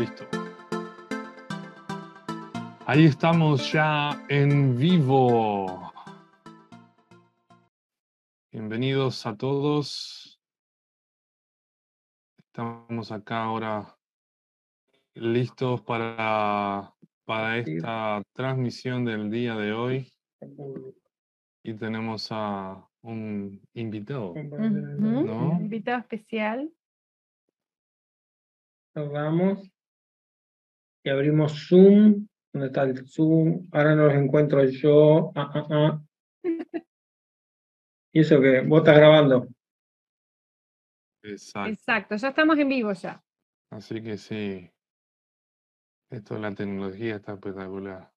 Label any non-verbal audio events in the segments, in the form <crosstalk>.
Listo. Ahí estamos ya en vivo. Bienvenidos a todos. Estamos acá ahora listos para, para esta transmisión del día de hoy. Y tenemos a un invitado, ¿no? Un invitado especial. Cerramos y abrimos Zoom. ¿Dónde está el Zoom? Ahora no los encuentro yo. Ah, ah, ah. ¿Y eso que ¿Vos estás grabando? Exacto. Exacto, ya estamos en vivo ya. Así que sí. Esto de la tecnología está espectacular.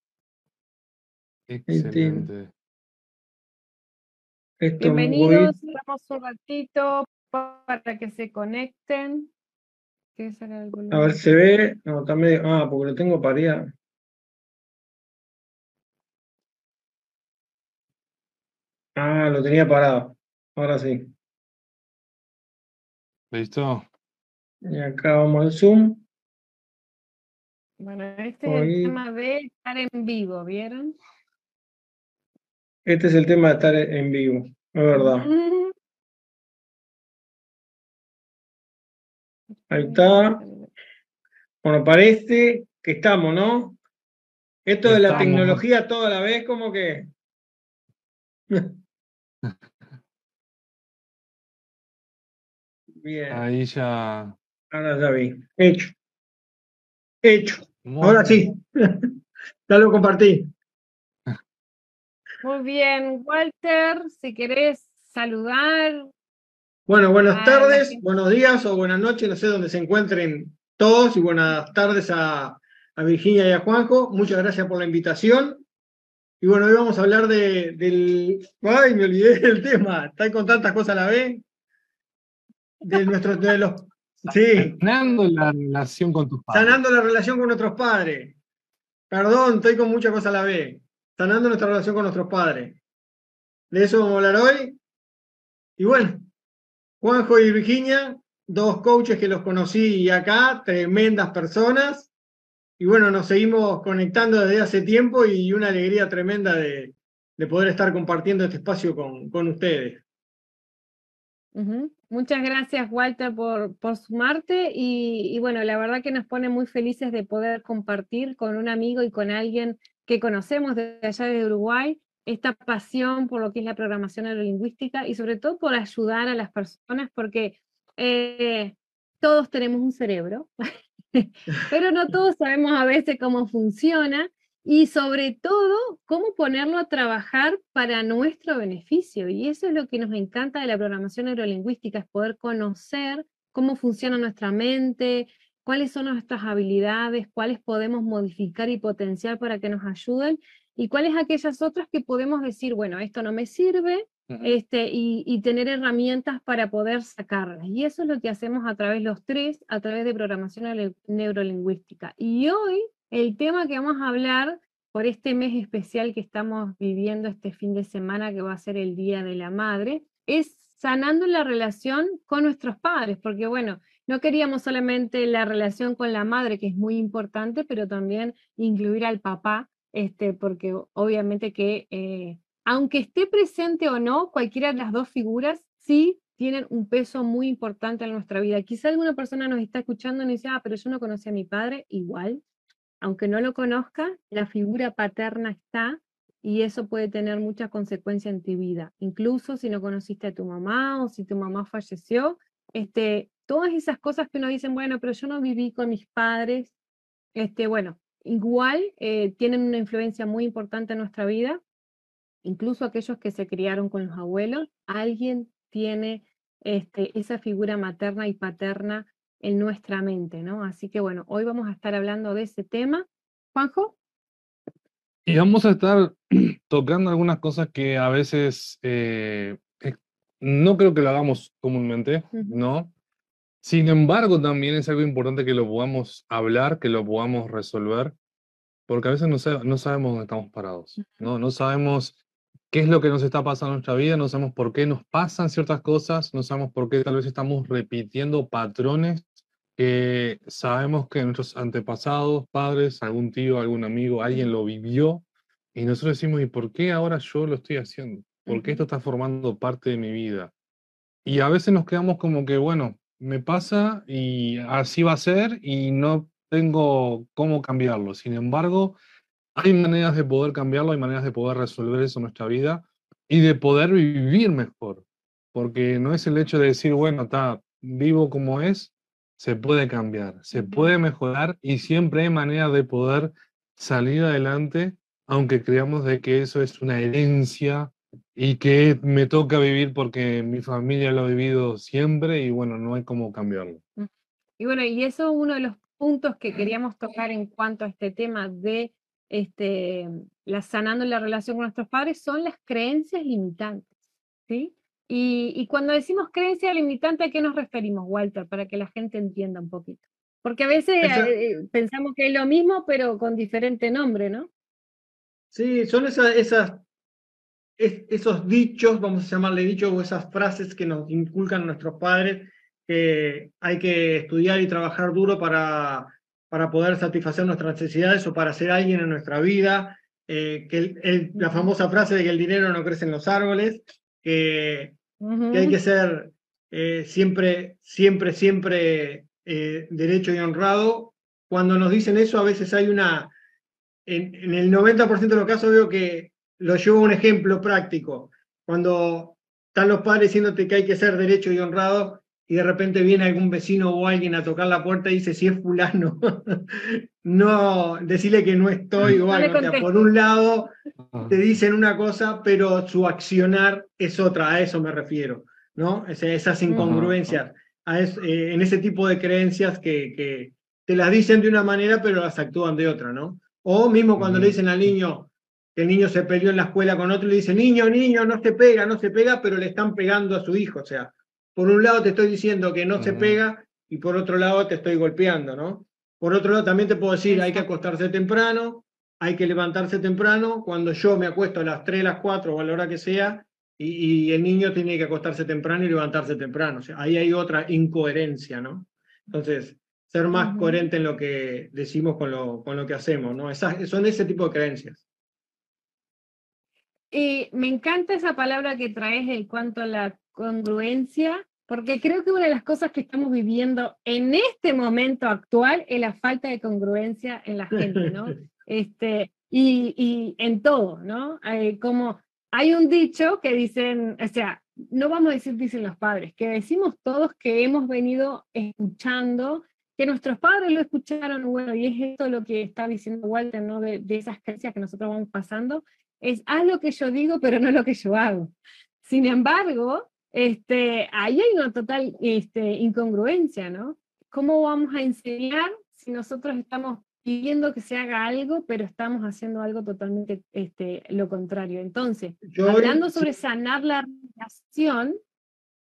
Excelente. Bienvenidos, damos un ratito para que se conecten. ¿Qué será el A ver? ¿se ve? No, está medio... Ah, porque lo tengo pareado. Ah, lo tenía parado. Ahora sí. ¿Listo? Y acá vamos al Zoom. Bueno, este es el tema de estar en vivo, ¿vieron? Este es el tema de estar en vivo. Es verdad. <laughs> Ahí está. Bueno, parece que estamos, ¿no? Esto de la tecnología toda la vez, como que. <laughs> Bien, Ahí ya. ahora ya vi. Hecho. Hecho. Muy Ahora bien. sí. <laughs> Ya lo compartí. <laughs> Muy bien, Walter, si querés saludar. Bueno, buenas Ah, tardes, buenos días o buenas noches, no sé dónde se encuentren todos y buenas tardes a, a Virginia y a Juanjo. Muchas gracias por la invitación. Y bueno, hoy vamos a hablar de, del... Ay, me olvidé <laughs> del tema. Está con tantas cosas a la vez. De nuestros... De los... Sí, Sanando la relación con tus padres. sanando la relación con nuestros padres. Perdón, estoy con muchas cosas a la vez. Sanando nuestra relación con nuestros padres. De eso vamos a hablar hoy. Y bueno, Juanjo y Virginia, dos coaches que los conocí acá, tremendas personas. Y bueno, nos seguimos conectando desde hace tiempo y una alegría tremenda de, de poder estar compartiendo este espacio con, con ustedes. Muchas gracias, Walter, por, por sumarte. Y, y bueno, la verdad que nos pone muy felices de poder compartir con un amigo y con alguien que conocemos desde allá de Uruguay esta pasión por lo que es la programación neurolingüística y sobre todo por ayudar a las personas, porque eh, todos tenemos un cerebro, <laughs> pero no <laughs> todos sabemos a veces cómo funciona y sobre todo cómo ponerlo a trabajar para nuestro beneficio. Y eso es lo que nos encanta de la programación neurolingüística, es poder conocer cómo funciona nuestra mente, cuáles son nuestras habilidades, cuáles podemos modificar y potenciar para que nos ayuden y cuáles aquellas otras que podemos decir, bueno, esto no me sirve, este, y, y tener herramientas para poder sacarlas. Y eso es lo que hacemos a través los tres, a través de programación neuro- neurolingüística. Y hoy el tema que vamos a hablar por este mes especial que estamos viviendo este fin de semana, que va a ser el Día de la Madre, es sanando la relación con nuestros padres, porque bueno, no queríamos solamente la relación con la madre, que es muy importante, pero también incluir al papá, este, porque obviamente que eh, aunque esté presente o no, cualquiera de las dos figuras sí tienen un peso muy importante en nuestra vida. Quizá alguna persona nos está escuchando y dice, ah, pero yo no conocí a mi padre, igual, aunque no lo conozca, la figura paterna está y eso puede tener mucha consecuencia en tu vida. Incluso si no conociste a tu mamá o si tu mamá falleció, este, todas esas cosas que uno dice, bueno, pero yo no viví con mis padres, este, bueno, igual eh, tienen una influencia muy importante en nuestra vida, incluso aquellos que se criaron con los abuelos, alguien tiene este, esa figura materna y paterna en nuestra mente, ¿no? Así que bueno, hoy vamos a estar hablando de ese tema. Juanjo, Y vamos a estar <clears throat> tocando algunas cosas que a veces eh, no creo que lo hagamos comúnmente. ¿no? Sin embargo, también es algo importante que lo podamos hablar, que lo podamos resolver, porque a veces no, no sabemos dónde estamos parados, ¿no? No sabemos qué es lo que nos está pasando en nuestra vida, no sabemos por qué nos pasan ciertas cosas, no sabemos por qué tal vez estamos repitiendo patrones que sabemos que nuestros antepasados, padres, algún tío, algún amigo, alguien lo vivió y nosotros decimos, ¿y por qué ahora yo lo estoy haciendo? ¿Por qué esto está formando parte de mi vida? Y a veces nos quedamos como que, bueno, me pasa y así va a ser y no tengo cómo cambiarlo. Sin embargo, hay maneras de poder cambiarlo, hay maneras de poder resolver eso en nuestra vida y de poder vivir mejor. Porque no es el hecho de decir, bueno, está vivo como es, se puede cambiar, se puede mejorar y siempre hay maneras de poder salir adelante, aunque creamos de que eso es una herencia y que me toca vivir porque mi familia lo ha vivido siempre y bueno, no hay cómo cambiarlo. Y bueno, y eso es uno de los puntos que queríamos tocar en cuanto a este tema de este, la, sanando la relación con nuestros padres, son las creencias limitantes. ¿sí? Y, cuando decimos creencia limitante, ¿a qué nos referimos, Walter? Para que la gente entienda un poquito. Porque a veces eh, pensamos que es lo mismo, pero con diferente nombre, ¿no? Sí, son esas, esas esos dichos, vamos a llamarle dichos, o esas frases que nos inculcan nuestros padres, que hay que estudiar y trabajar duro para, para poder satisfacer nuestras necesidades o para ser alguien en nuestra vida, eh, que la famosa frase de que el dinero no crece en los árboles, que, hay que ser eh, siempre, siempre, siempre eh, derecho y honrado. Cuando nos dicen eso, a veces hay una, en, en el 90% de los casos veo que lo llevo a un ejemplo práctico. Cuando están los padres diciéndote que hay que ser derecho y honrado y de repente viene algún vecino o alguien a tocar la puerta y dice, si es fulano, <laughs> no, decirle que no estoy o algo. por un lado ah. te dicen una cosa, pero su accionar es otra, a eso me refiero, ¿no? esas incongruencias, eh, en ese tipo de creencias que, que, te las dicen de una manera, pero las actúan de otra, ¿no? O mismo cuando le dicen al niño, el niño se peleó en la escuela con otro y le dice, niño, niño, no se pega, no se pega, pero le están pegando a su hijo. O sea, por un lado te estoy diciendo que no se pega y por otro lado te estoy golpeando, ¿no? Por otro lado también te puedo decir, hay que acostarse temprano, hay que levantarse temprano. Cuando yo me acuesto a las 3, las 4 o a la hora que sea, y, el niño tiene que acostarse temprano y levantarse temprano. O sea, ahí hay otra incoherencia, ¿no? Entonces, ser más coherente en lo que decimos con lo, con lo que hacemos, ¿no? Esas, son ese tipo de creencias. Y me encanta esa palabra que traes en cuanto a la congruencia, porque creo que una de las cosas que estamos viviendo en este momento actual es la falta de congruencia en la gente, ¿no? <laughs> Este, y, y en todo, ¿no? Eh, como hay un dicho que dicen, o sea, no vamos a decir dicen los padres, que decimos todos que hemos venido escuchando, que nuestros padres lo escucharon, bueno, y es esto lo que está diciendo Walter, ¿no? De, de esas creencias que nosotros vamos pasando, es haz lo que yo digo, pero no lo que yo hago. Sin embargo, este, ahí hay una total este, incongruencia, ¿no? ¿Cómo vamos a enseñar si nosotros estamos pidiendo que se haga algo, pero estamos haciendo algo totalmente este, lo contrario? Entonces, hablando sobre sanar la relación,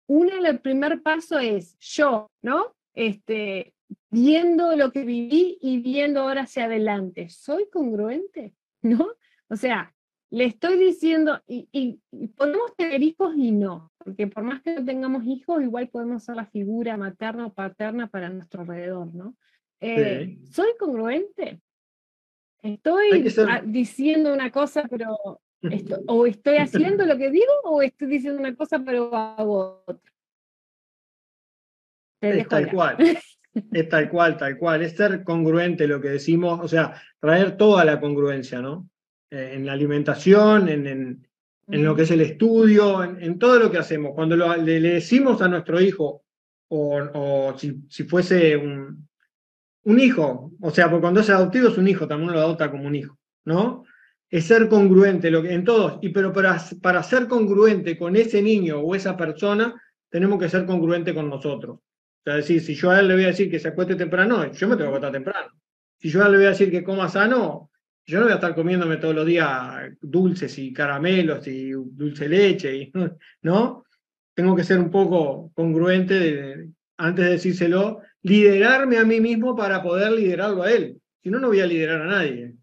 uno, el primer paso es yo, ¿no? Este, viendo lo que viví y viendo ahora hacia adelante. ¿Soy congruente? <laughs> ¿No? O sea, le estoy diciendo, y, podemos tener hijos y no, porque por más que no tengamos hijos, igual podemos ser la figura materna o paterna para nuestro alrededor, ¿no? Eh, ¿Soy congruente? ¿Estoy diciendo una cosa, pero <laughs> o estoy haciendo lo que digo, o estoy diciendo una cosa, pero hago otra? Es tal cual. Es tal cual, tal cual. Es ser congruente lo que decimos, o sea, traer toda la congruencia, ¿no? Eh, en la alimentación, en, en, lo que es el estudio, en, todo lo que hacemos. Cuando le, decimos a nuestro hijo, o, si, si, fuese un, un, hijo, o sea, porque cuando es adoptivo es un hijo, también lo adopta como un hijo, ¿no? Es ser congruente lo que, en todos, y, pero para, para ser congruente con ese niño o esa persona, tenemos que ser congruente con nosotros. O sea, decir, si yo a él le voy a decir que se acueste temprano, yo me tengo que acostar temprano. Si yo a él le voy a decir que coma sano, yo no voy a estar comiéndome todos los días dulces y caramelos y dulce leche, y, <laughs> ¿no? Tengo que ser un poco congruente antes de decírselo, liderarme a mí mismo para poder liderarlo a él. Si no, no voy a liderar a nadie.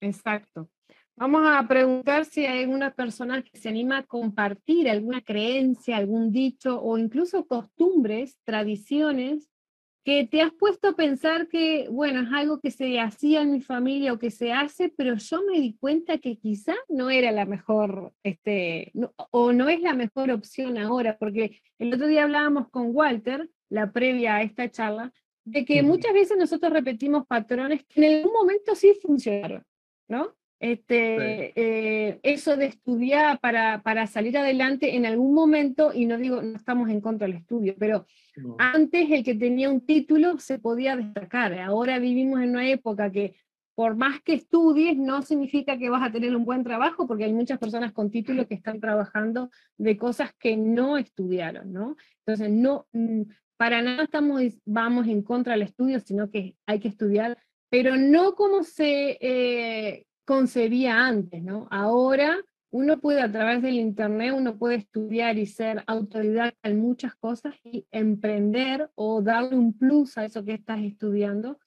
Exacto. Vamos a preguntar si hay alguna persona que se anima a compartir alguna creencia, algún dicho o incluso costumbres, tradiciones que te has puesto a pensar que, bueno, es algo que se hacía en mi familia o que se hace, pero yo me di cuenta que quizá no era la mejor, este, o no es la mejor opción ahora, porque el otro día hablábamos con Walter, la previa a esta charla, de que muchas veces nosotros repetimos patrones que en algún momento sí funcionaron, ¿no? Este, eh, eso de estudiar para, para, salir adelante en algún momento, y no digo, no estamos en contra del estudio, pero antes el que tenía un título se podía destacar. Ahora vivimos en una época que por más que estudies, no significa que vas a tener un buen trabajo, porque hay muchas personas con título que están trabajando de cosas que no estudiaron, ¿no? Entonces, no, mm, para nada estamos, vamos en contra del estudio, sino que hay que estudiar, pero no como se, eh, concebía antes, ¿no? Ahora uno puede a través del Internet, uno puede estudiar y ser autodidacta en muchas cosas y emprender o darle un plus a eso que estás estudiando,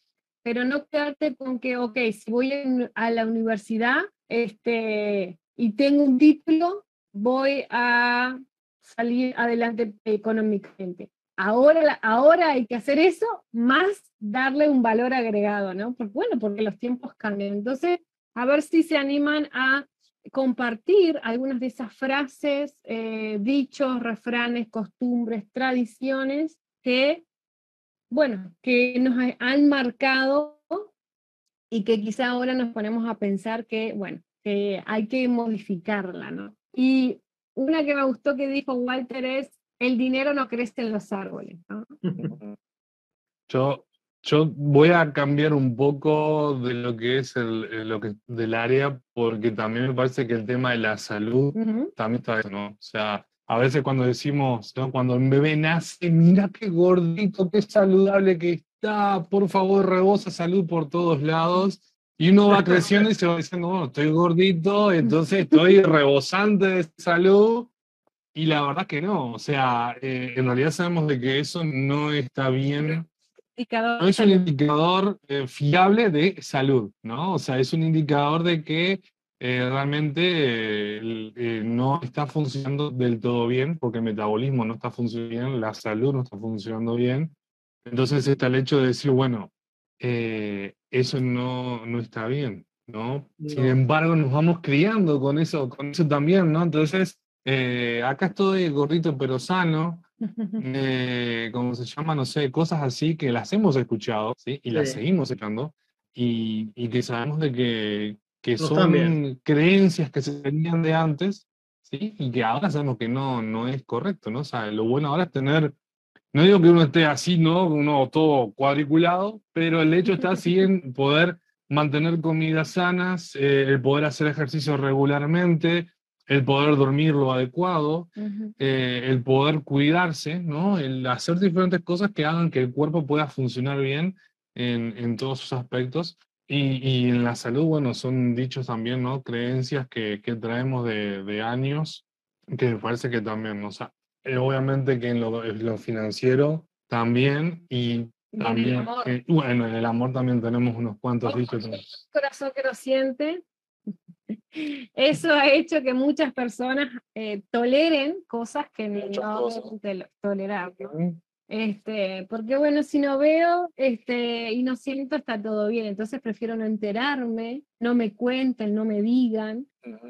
pero no quedarte con que, ok, si voy a la universidad este, y tengo un título, voy a salir adelante económicamente. Ahora, ahora hay que hacer eso más darle un valor agregado, ¿no? Porque, bueno, porque los tiempos cambian. Entonces, a ver si se animan a compartir algunas de esas frases, eh, dichos, refranes, costumbres, tradiciones que, bueno, que nos han marcado y que quizá ahora nos ponemos a pensar que, bueno, que hay que modificarla, ¿no? Y una que me gustó que dijo Walter es, el dinero no crece en los árboles. <laughs> Yo yo voy a cambiar un poco de lo que es el, lo que, del área, porque también me parece que el tema de la salud también está eso, ¿no? O sea, a veces cuando decimos, ¿no? cuando un bebé nace, mira qué gordito, qué saludable que está, por favor, rebosa salud por todos lados. Y uno va creciendo y se va diciendo, bueno, estoy gordito, entonces estoy <laughs> rebosante de salud. Y la verdad que no, o sea, eh, en realidad sabemos de que eso no está bien no es un indicador eh, fiable de salud, ¿no? O sea, es un indicador de que eh, realmente eh, no está funcionando del todo bien, porque el metabolismo no está funcionando bien, la salud no está funcionando bien. Entonces está el hecho de decir, bueno, eso no, no está bien, ¿no? Sin embargo, nos vamos criando con eso, con eso también, ¿no? Entonces, acá estoy gordito pero sano, eh, ¿cómo se llama? No sé, cosas así que las hemos escuchado, ¿sí? Y las seguimos escuchando, y, y, que sabemos de que, que son creencias que se tenían de antes, ¿sí? Y que ahora sabemos que no, no es correcto, ¿no? O sea, lo bueno ahora es tener, no digo que uno esté así, ¿no? Uno todo cuadriculado, pero el hecho está así en poder mantener comidas sanas, eh, el poder hacer ejercicio regularmente, el poder dormir lo adecuado, eh, el poder cuidarse, ¿no? el hacer diferentes cosas que hagan que el cuerpo pueda funcionar bien en, en todos sus aspectos. Y, y, en la salud, bueno, son dichos también, ¿no? Creencias que, que traemos de, de, años, que me parece que también, o sea, eh, obviamente que en lo, en lo, financiero también, y también, eh, bueno, en el amor también tenemos unos cuantos dichos. Corazón que lo siente, <laughs> eso ha hecho que muchas personas eh, toleren cosas que no deben tolerar. Este, porque bueno, si no veo este, y no siento, está todo bien. Entonces prefiero no enterarme, no me cuenten, no me digan,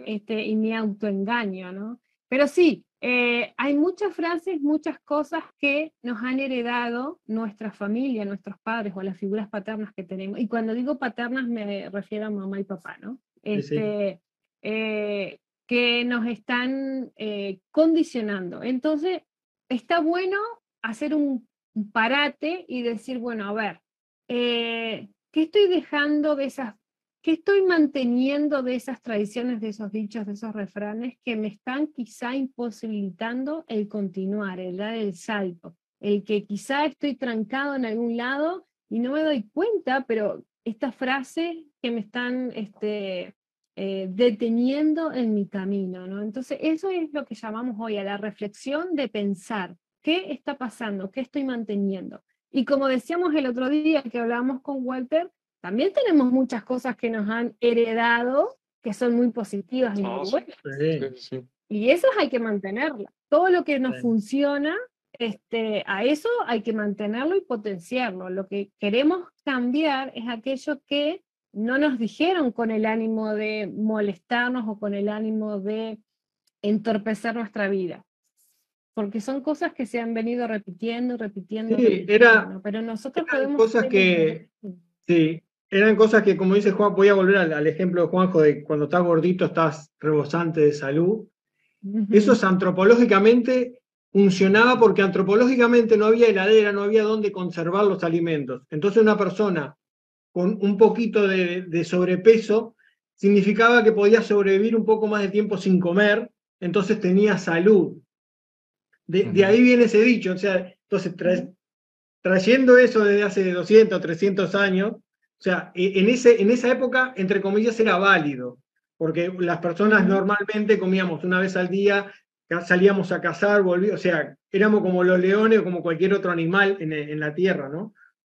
este, y me autoengaño, ¿no? Pero sí, eh, hay muchas frases, muchas cosas que nos han heredado nuestra familia, nuestros padres o las figuras paternas que tenemos. Y cuando digo paternas me refiero a mamá y papá, ¿no? Este, eh, que nos están eh, condicionando. Entonces, está bueno hacer un, parate y decir, bueno, a ver, eh, ¿qué estoy dejando de esas, qué estoy manteniendo de esas tradiciones, de esos dichos, de esos refranes que me están quizá imposibilitando el continuar, el dar el salto? El que quizá estoy trancado en algún lado y no me doy cuenta, pero esta frase que me están este, eh, deteniendo en mi camino. ¿no? Entonces, eso es lo que llamamos hoy a la reflexión de pensar, ¿qué está pasando? ¿Qué estoy manteniendo? Y como decíamos el otro día que hablábamos con Walter, también tenemos muchas cosas que nos han heredado que son muy positivas y muy sí. buenas. Sí. Sí, sí. Y esas hay que mantenerlas. Todo lo que nos Sí. funciona, este, a eso hay que mantenerlo y potenciarlo. Lo que queremos cambiar es aquello que no nos dijeron con el ánimo de molestarnos o con el ánimo de entorpecer nuestra vida. Porque son cosas que se han venido repitiendo, repitiendo, Sí, repitiendo, era- pero nosotros eran podemos... cosas que- un- Sí, eran cosas que, como dice Juan, voy a volver al, al ejemplo de Juanjo de cuando estás gordito estás rebosante de salud. Eso es antropológicamente funcionaba porque antropológicamente no había heladera, no había dónde conservar los alimentos. Entonces una persona con un poquito de, de sobrepeso significaba que podía sobrevivir un poco más de tiempo sin comer, entonces tenía salud. De, ahí viene ese dicho, o sea, entonces tra- trayendo eso desde hace 200, 300 años, o sea, e- en, ese, en esa época, entre comillas, era válido, porque las personas normalmente comíamos una vez al día, salíamos a cazar, volví- o sea, éramos como los leones o como cualquier otro animal en, en la tierra, ¿no?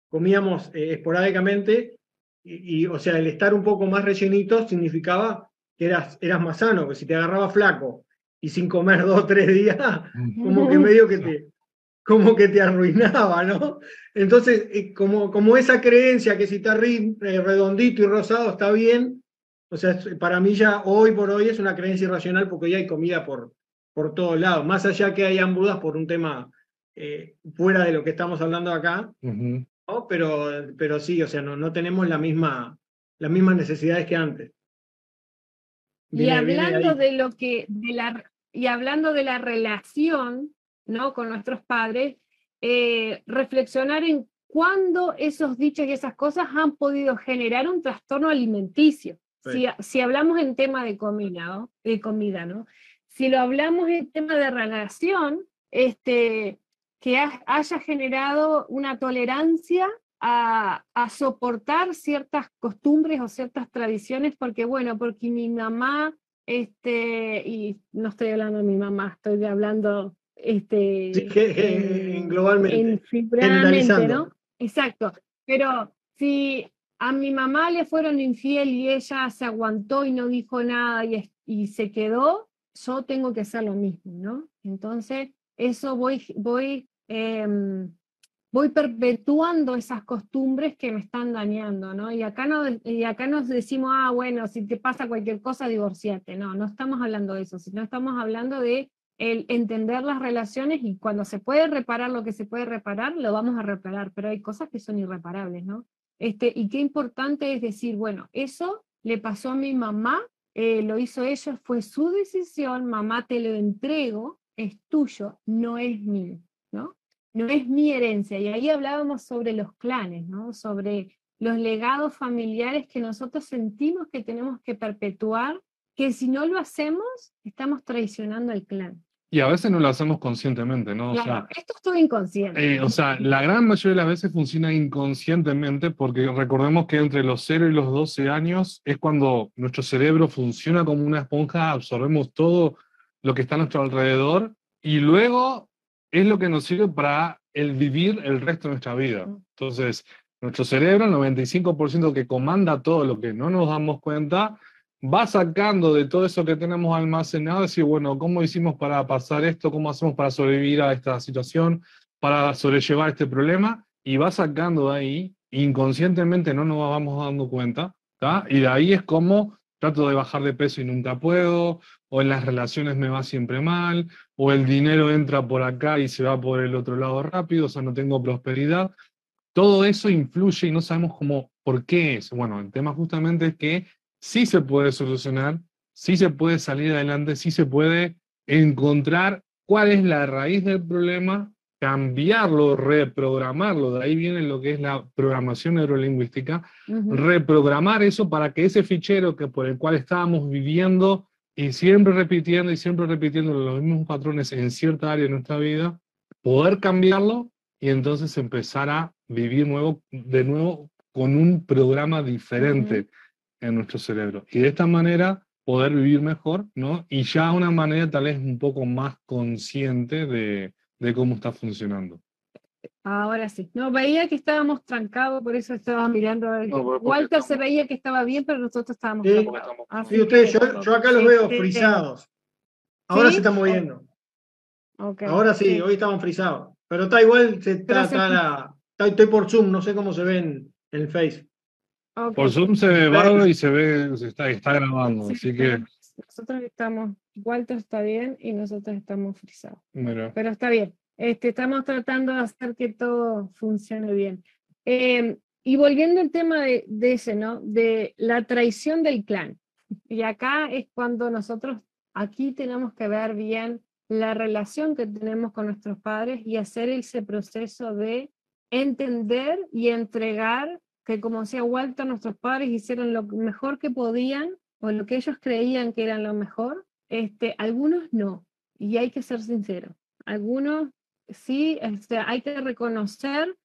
Comíamos eh, esporádicamente y, y, o sea, el estar un poco más rellenito significaba que eras, eras más sano, que si te agarraba flaco y sin comer <laughs> dos o tres días, como que medio que te, como que te arruinaba, ¿no? Entonces, eh, como, como esa creencia que si está ri- eh, redondito y rosado está bien, o sea, para mí ya hoy por hoy es una creencia irracional porque hoy hay comida por, por todos lados, más allá que hayan dudas por un tema eh, fuera de lo que estamos hablando acá. ¿no? Pero, pero sí, o sea, no, no tenemos la misma, las mismas necesidades que antes. Y Viene- hablando de lo que, de la, y hablando de la relación, ¿no? Con nuestros padres, eh, reflexionar en cuándo esos dichos y esas cosas han podido generar un trastorno alimenticio. Sí. Si, si hablamos en tema de comida, ¿no? De comida, ¿no? Si lo hablamos en tema de relación, este, que ha- haya generado una tolerancia a, a soportar ciertas costumbres o ciertas tradiciones, porque bueno, porque mi mamá, este, y no estoy hablando de mi mamá, estoy hablando este, Sí, <laughs> en- globalmente, en. ¿no? Exacto. Pero si a mi mamá le fueron infiel y ella se aguantó y no dijo nada y se quedó, yo tengo que hacer lo mismo, ¿no? Entonces, eso voy, voy, em, voy perpetuando esas costumbres que me están dañando, ¿no? Y acá, no, y acá nos decimos, ah, bueno, si te pasa cualquier cosa, divorciate. No, no estamos hablando de eso, sino estamos hablando de el entender las relaciones y cuando se puede reparar lo que se puede reparar, lo vamos a reparar, pero hay cosas que son irreparables, ¿no? Este, y qué importante es decir, bueno, eso le pasó a mi mamá, eh, lo hizo ella, fue su decisión, mamá te lo entrego, es tuyo, no es mío, ¿no? No es mi herencia. Y ahí hablábamos sobre los clanes. Sobre los legados familiares que nosotros sentimos que tenemos que perpetuar, que si no lo hacemos, estamos traicionando al clan. Y a veces no lo hacemos conscientemente, ¿no? O Claro, sea, esto es todo inconsciente. Eh, o sea, la gran mayoría de las veces funciona inconscientemente porque recordemos que entre los 0 y los 12 años es cuando nuestro cerebro funciona como una esponja, absorbemos todo lo que está a nuestro alrededor y luego es lo que nos sirve para el vivir el resto de nuestra vida. Entonces, nuestro cerebro, el 95% que comanda todo lo que no nos damos cuenta, va sacando de todo eso que tenemos almacenado, decir, bueno, ¿cómo hicimos para pasar esto? ¿Cómo hacemos para sobrevivir a esta situación? para sobrellevar este problema y va sacando de ahí, inconscientemente no nos vamos dando cuenta, ¿tá? y de ahí es como trato de bajar de peso y nunca puedo, o en las relaciones me va siempre mal, o el dinero entra por acá y se va por el otro lado rápido, o sea, no tengo prosperidad. Todo eso influye y no sabemos cómo, por qué es. Bueno, el tema justamente es que sí se puede solucionar, sí se puede salir adelante, sí se puede encontrar cuál es la raíz del problema cambiarlo, reprogramarlo, de ahí viene lo que es la programación neurolingüística, Ujú. reprogramar eso para que ese fichero que por el cual estábamos viviendo y siempre repitiendo y siempre repitiendo los mismos patrones en cierta área de nuestra vida, poder cambiarlo y entonces empezar a vivir nuevo, de nuevo con un programa diferente en nuestro cerebro. Y de esta manera poder vivir mejor, ¿no? Y ya una manera tal vez un poco más consciente de, de cómo está funcionando. Ahora sí. No, veía que estábamos trancados, por eso estaba mirando. a ver. No, Walter se veía que estaba bien, pero nosotros estábamos Sí. Sí, ustedes, yo, yo acá los veo frisados. Ahora ¿Sí? se están moviendo. Ahora sí, hoy estaban frisados. Pero está igual, se, está, Pero se está la- está- estoy por Zoom, no sé cómo se ven en el Face. Ok. Por Zoom se ve bárbaro y se ve, se está, está grabando, Sí, así que, Nosotros estamos, Walter está bien y nosotros estamos frisados. mira. Pero está bien. Este, estamos tratando de hacer que todo funcione bien. Eh, y volviendo al tema de, de ese, ¿no? De la traición del clan. Y acá es cuando nosotros aquí tenemos que ver bien la relación que tenemos con nuestros padres y hacer ese proceso de entender y entregar que como decía Walter, nuestros padres hicieron lo mejor que podían o lo que ellos creían que era lo mejor. Este, algunos no, y hay que ser sincero. Algunos sí, este, hay que reconocer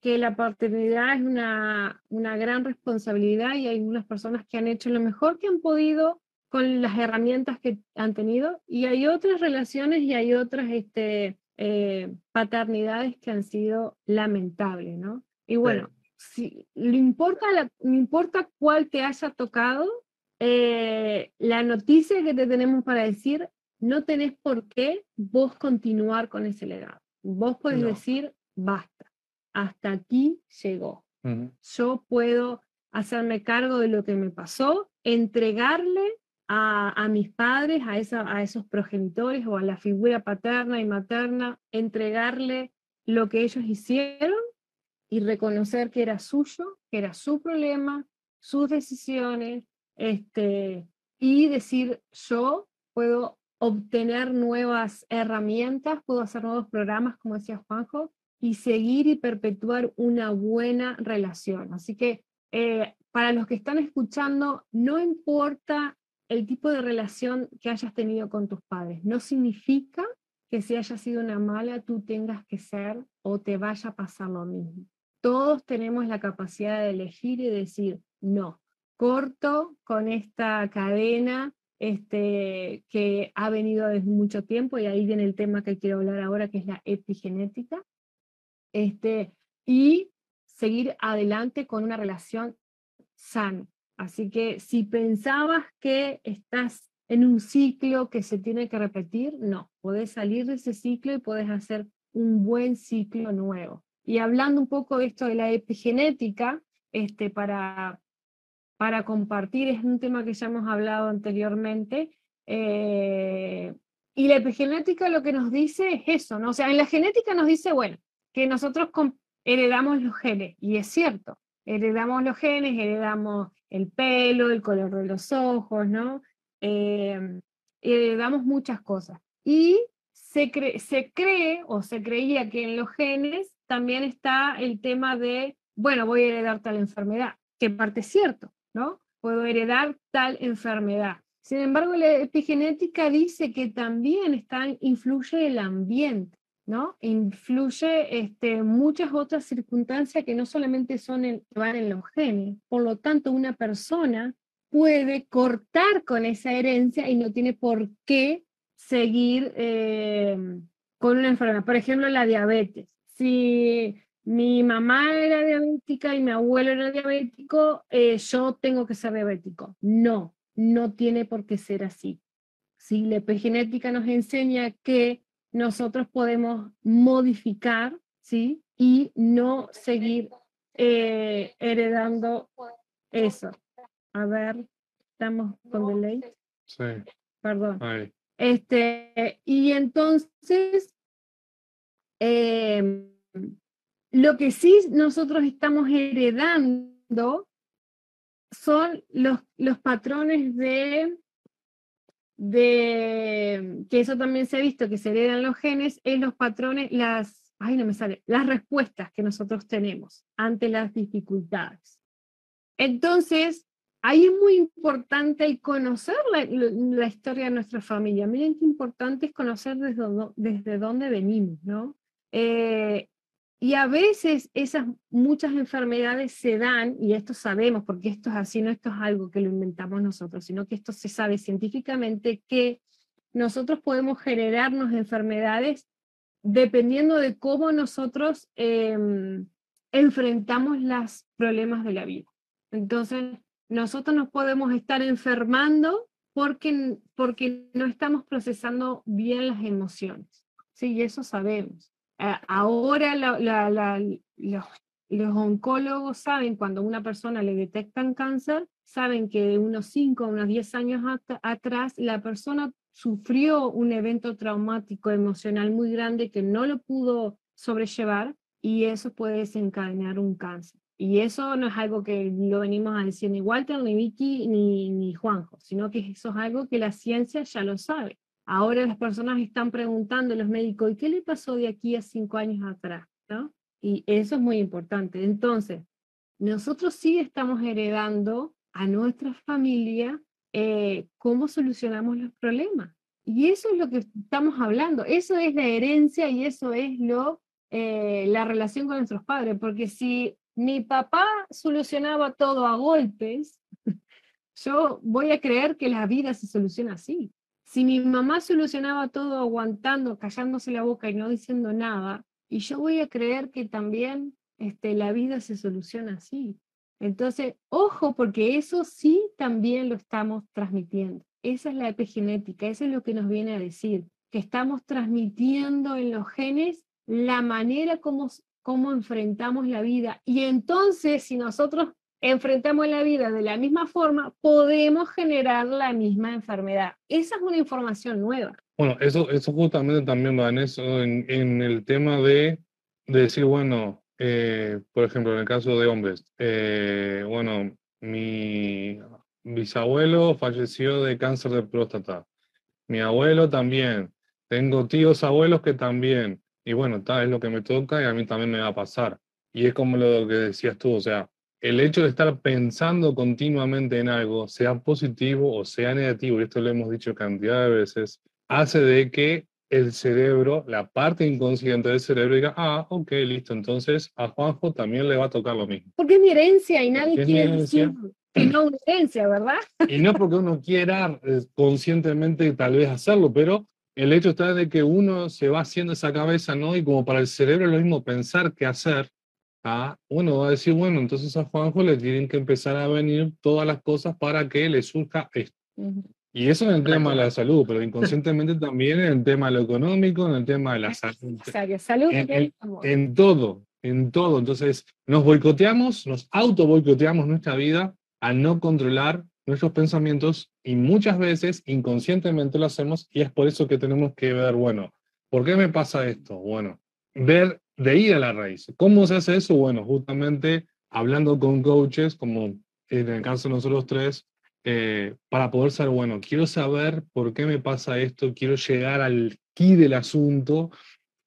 que la paternidad es una, una gran responsabilidad y hay unas personas que han hecho lo mejor que han podido con las herramientas que han tenido y hay otras relaciones y hay otras este, eh, paternidades que han sido lamentables, ¿no? Y bueno, si, le importa, la, no importa cuál te haya tocado, eh, la noticia que te tenemos para decir, no tenés por qué vos continuar con ese legado. Vos podés No. decir, basta, hasta aquí llegó. Yo puedo hacerme cargo de lo que me pasó, entregarle a, a mis padres, a, esa, a esos progenitores o a la figura paterna y materna, entregarle lo que ellos hicieron y reconocer que era suyo, que era su problema, sus decisiones, este, y decir, yo puedo obtener nuevas herramientas, puedo hacer nuevos programas, como decía Juanjo, y seguir y perpetuar una buena relación. Así que eh, para los que están escuchando, no importa el tipo de relación que hayas tenido con tus padres, no significa que si haya sido una mala, tú tengas que ser o te vaya a pasar lo mismo. Todos tenemos la capacidad de elegir y decir, no, corto con esta cadena este, que ha venido desde mucho tiempo, y ahí viene el tema que quiero hablar ahora, que es la epigenética, este, y seguir adelante con una relación sana. Así que si pensabas que estás en un ciclo que se tiene que repetir, no, podés salir de ese ciclo y podés hacer un buen ciclo nuevo. Y hablando un poco de esto de la epigenética, este, para, para compartir, es un tema que ya hemos hablado anteriormente, eh, y la epigenética lo que nos dice es eso, ¿no? O sea, en la genética nos dice, bueno, que nosotros heredamos los genes, y es cierto, heredamos los genes, heredamos el pelo, el color de los ojos, ¿no? Eh, heredamos muchas cosas. Y se, se cree o se creía que en los genes también está el tema de, bueno, voy a heredar tal enfermedad, que parte es cierto, ¿no? Puedo heredar tal enfermedad. Sin embargo, la epigenética dice que también está, influye el ambiente, ¿no? Influye este, muchas otras circunstancias que no solamente son en, van en los genes. Por lo tanto, una persona puede cortar con esa herencia y no tiene por qué seguir eh, con una enfermedad. Por ejemplo, la diabetes. Si mi mamá era diabética y mi abuelo era diabético, eh, yo tengo que ser diabético. No, no tiene por qué ser así. Si la epigenética nos enseña que nosotros podemos modificar, ¿sí? Y no seguir eh, heredando eso. A ver, estamos con delay, Sí, perdón. ahí. Este, y entonces, em, lo que sí nosotros estamos heredando son los, los patrones de, de, que eso también se ha visto, que se heredan los genes, es los patrones, las, ay no me sale, las respuestas que nosotros tenemos ante las dificultades. Entonces, ahí es muy importante conocer la, la historia de nuestra familia. Miren qué importante es conocer desde, desde dónde venimos, ¿no? Eh, y a veces esas muchas enfermedades se dan, y esto sabemos, porque esto es así, no esto es algo que lo inventamos nosotros, sino que esto se sabe científicamente que nosotros podemos generarnos enfermedades dependiendo de cómo nosotros em, enfrentamos los problemas de la vida. Entonces, nosotros nos podemos estar enfermando porque, porque no estamos procesando bien las emociones. Sí, eso sabemos. Ahora los, los oncólogos saben cuando a una persona le detectan cáncer, saben que de unos 5 o unos 10 años atrás la persona sufrió un evento traumático emocional muy grande que no lo pudo sobrellevar y eso puede desencadenar un cáncer. Y eso no es algo que lo venimos a decir ni Walter, ni Vicky, ni, ni Juanjo, sino que eso es algo que la ciencia ya lo sabe. Ahora las personas están preguntando los médicos, ¿y qué le pasó de aquí a cinco años atrás? ¿No? Y eso es muy importante. Entonces, nosotros sí estamos heredando a nuestra familia eh, cómo solucionamos los problemas. Y eso es lo que estamos hablando, eso es la herencia y eso es lo, eh, la relación con nuestros padres, porque si mi papá solucionaba todo a golpes, <laughs> yo voy a creer que la vida se soluciona así. Si mi mamá solucionaba todo aguantando, callándose la boca y no diciendo nada, y yo voy a creer que también este, la vida se soluciona así. Entonces, ojo, porque eso sí también lo estamos transmitiendo. Esa es la epigenética, eso es lo que nos viene a decir, que estamos transmitiendo en los genes la manera como, como enfrentamos la vida. Y entonces, si nosotros enfrentamos la vida de la misma forma, podemos generar la misma enfermedad. Esa es una información nueva. Bueno, eso, eso justamente también va en eso, en, en el tema de, de decir, bueno, eh, por ejemplo, en el caso de hombres, eh, bueno, mi bisabuelo falleció de cáncer de próstata, mi abuelo también, tengo tíos abuelos que también, y bueno, tal es lo que me toca y a mí también me va a pasar. Y es como lo que decías tú, o sea, el hecho de estar pensando continuamente en algo, sea positivo o sea negativo, y esto lo hemos dicho cantidad de veces, hace de que el cerebro, la parte inconsciente del cerebro diga, ah, ok, listo, entonces a Juanjo también le va a tocar lo mismo. Porque es mi herencia y nadie quiere decir que no una herencia, ¿verdad? <clears throat> Y no porque uno quiera eh, conscientemente tal vez hacerlo, pero el hecho está de que uno se va haciendo esa cabeza, ¿no? Y como para el cerebro es lo mismo pensar que hacer, ¿ah? uno va a decir, bueno, entonces a Juanjo le tienen que empezar a venir todas las cosas para que le surja esto. Y eso en el tema de la salud, pero <laughs> inconscientemente también en el tema de lo económico, en el tema de la salud. salud en, todo, en todo. Entonces, nos boicoteamos, nos auto boicoteamos nuestra vida a no controlar nuestros pensamientos y muchas veces inconscientemente lo hacemos y es por eso que tenemos que ver, bueno, ¿por qué me pasa esto? Bueno, ver de ir a la raíz. ¿Cómo se hace eso? Bueno, justamente hablando con coaches, como en el caso de nosotros tres, eh, para poder saber, bueno, quiero saber por qué me pasa esto, quiero llegar al key del asunto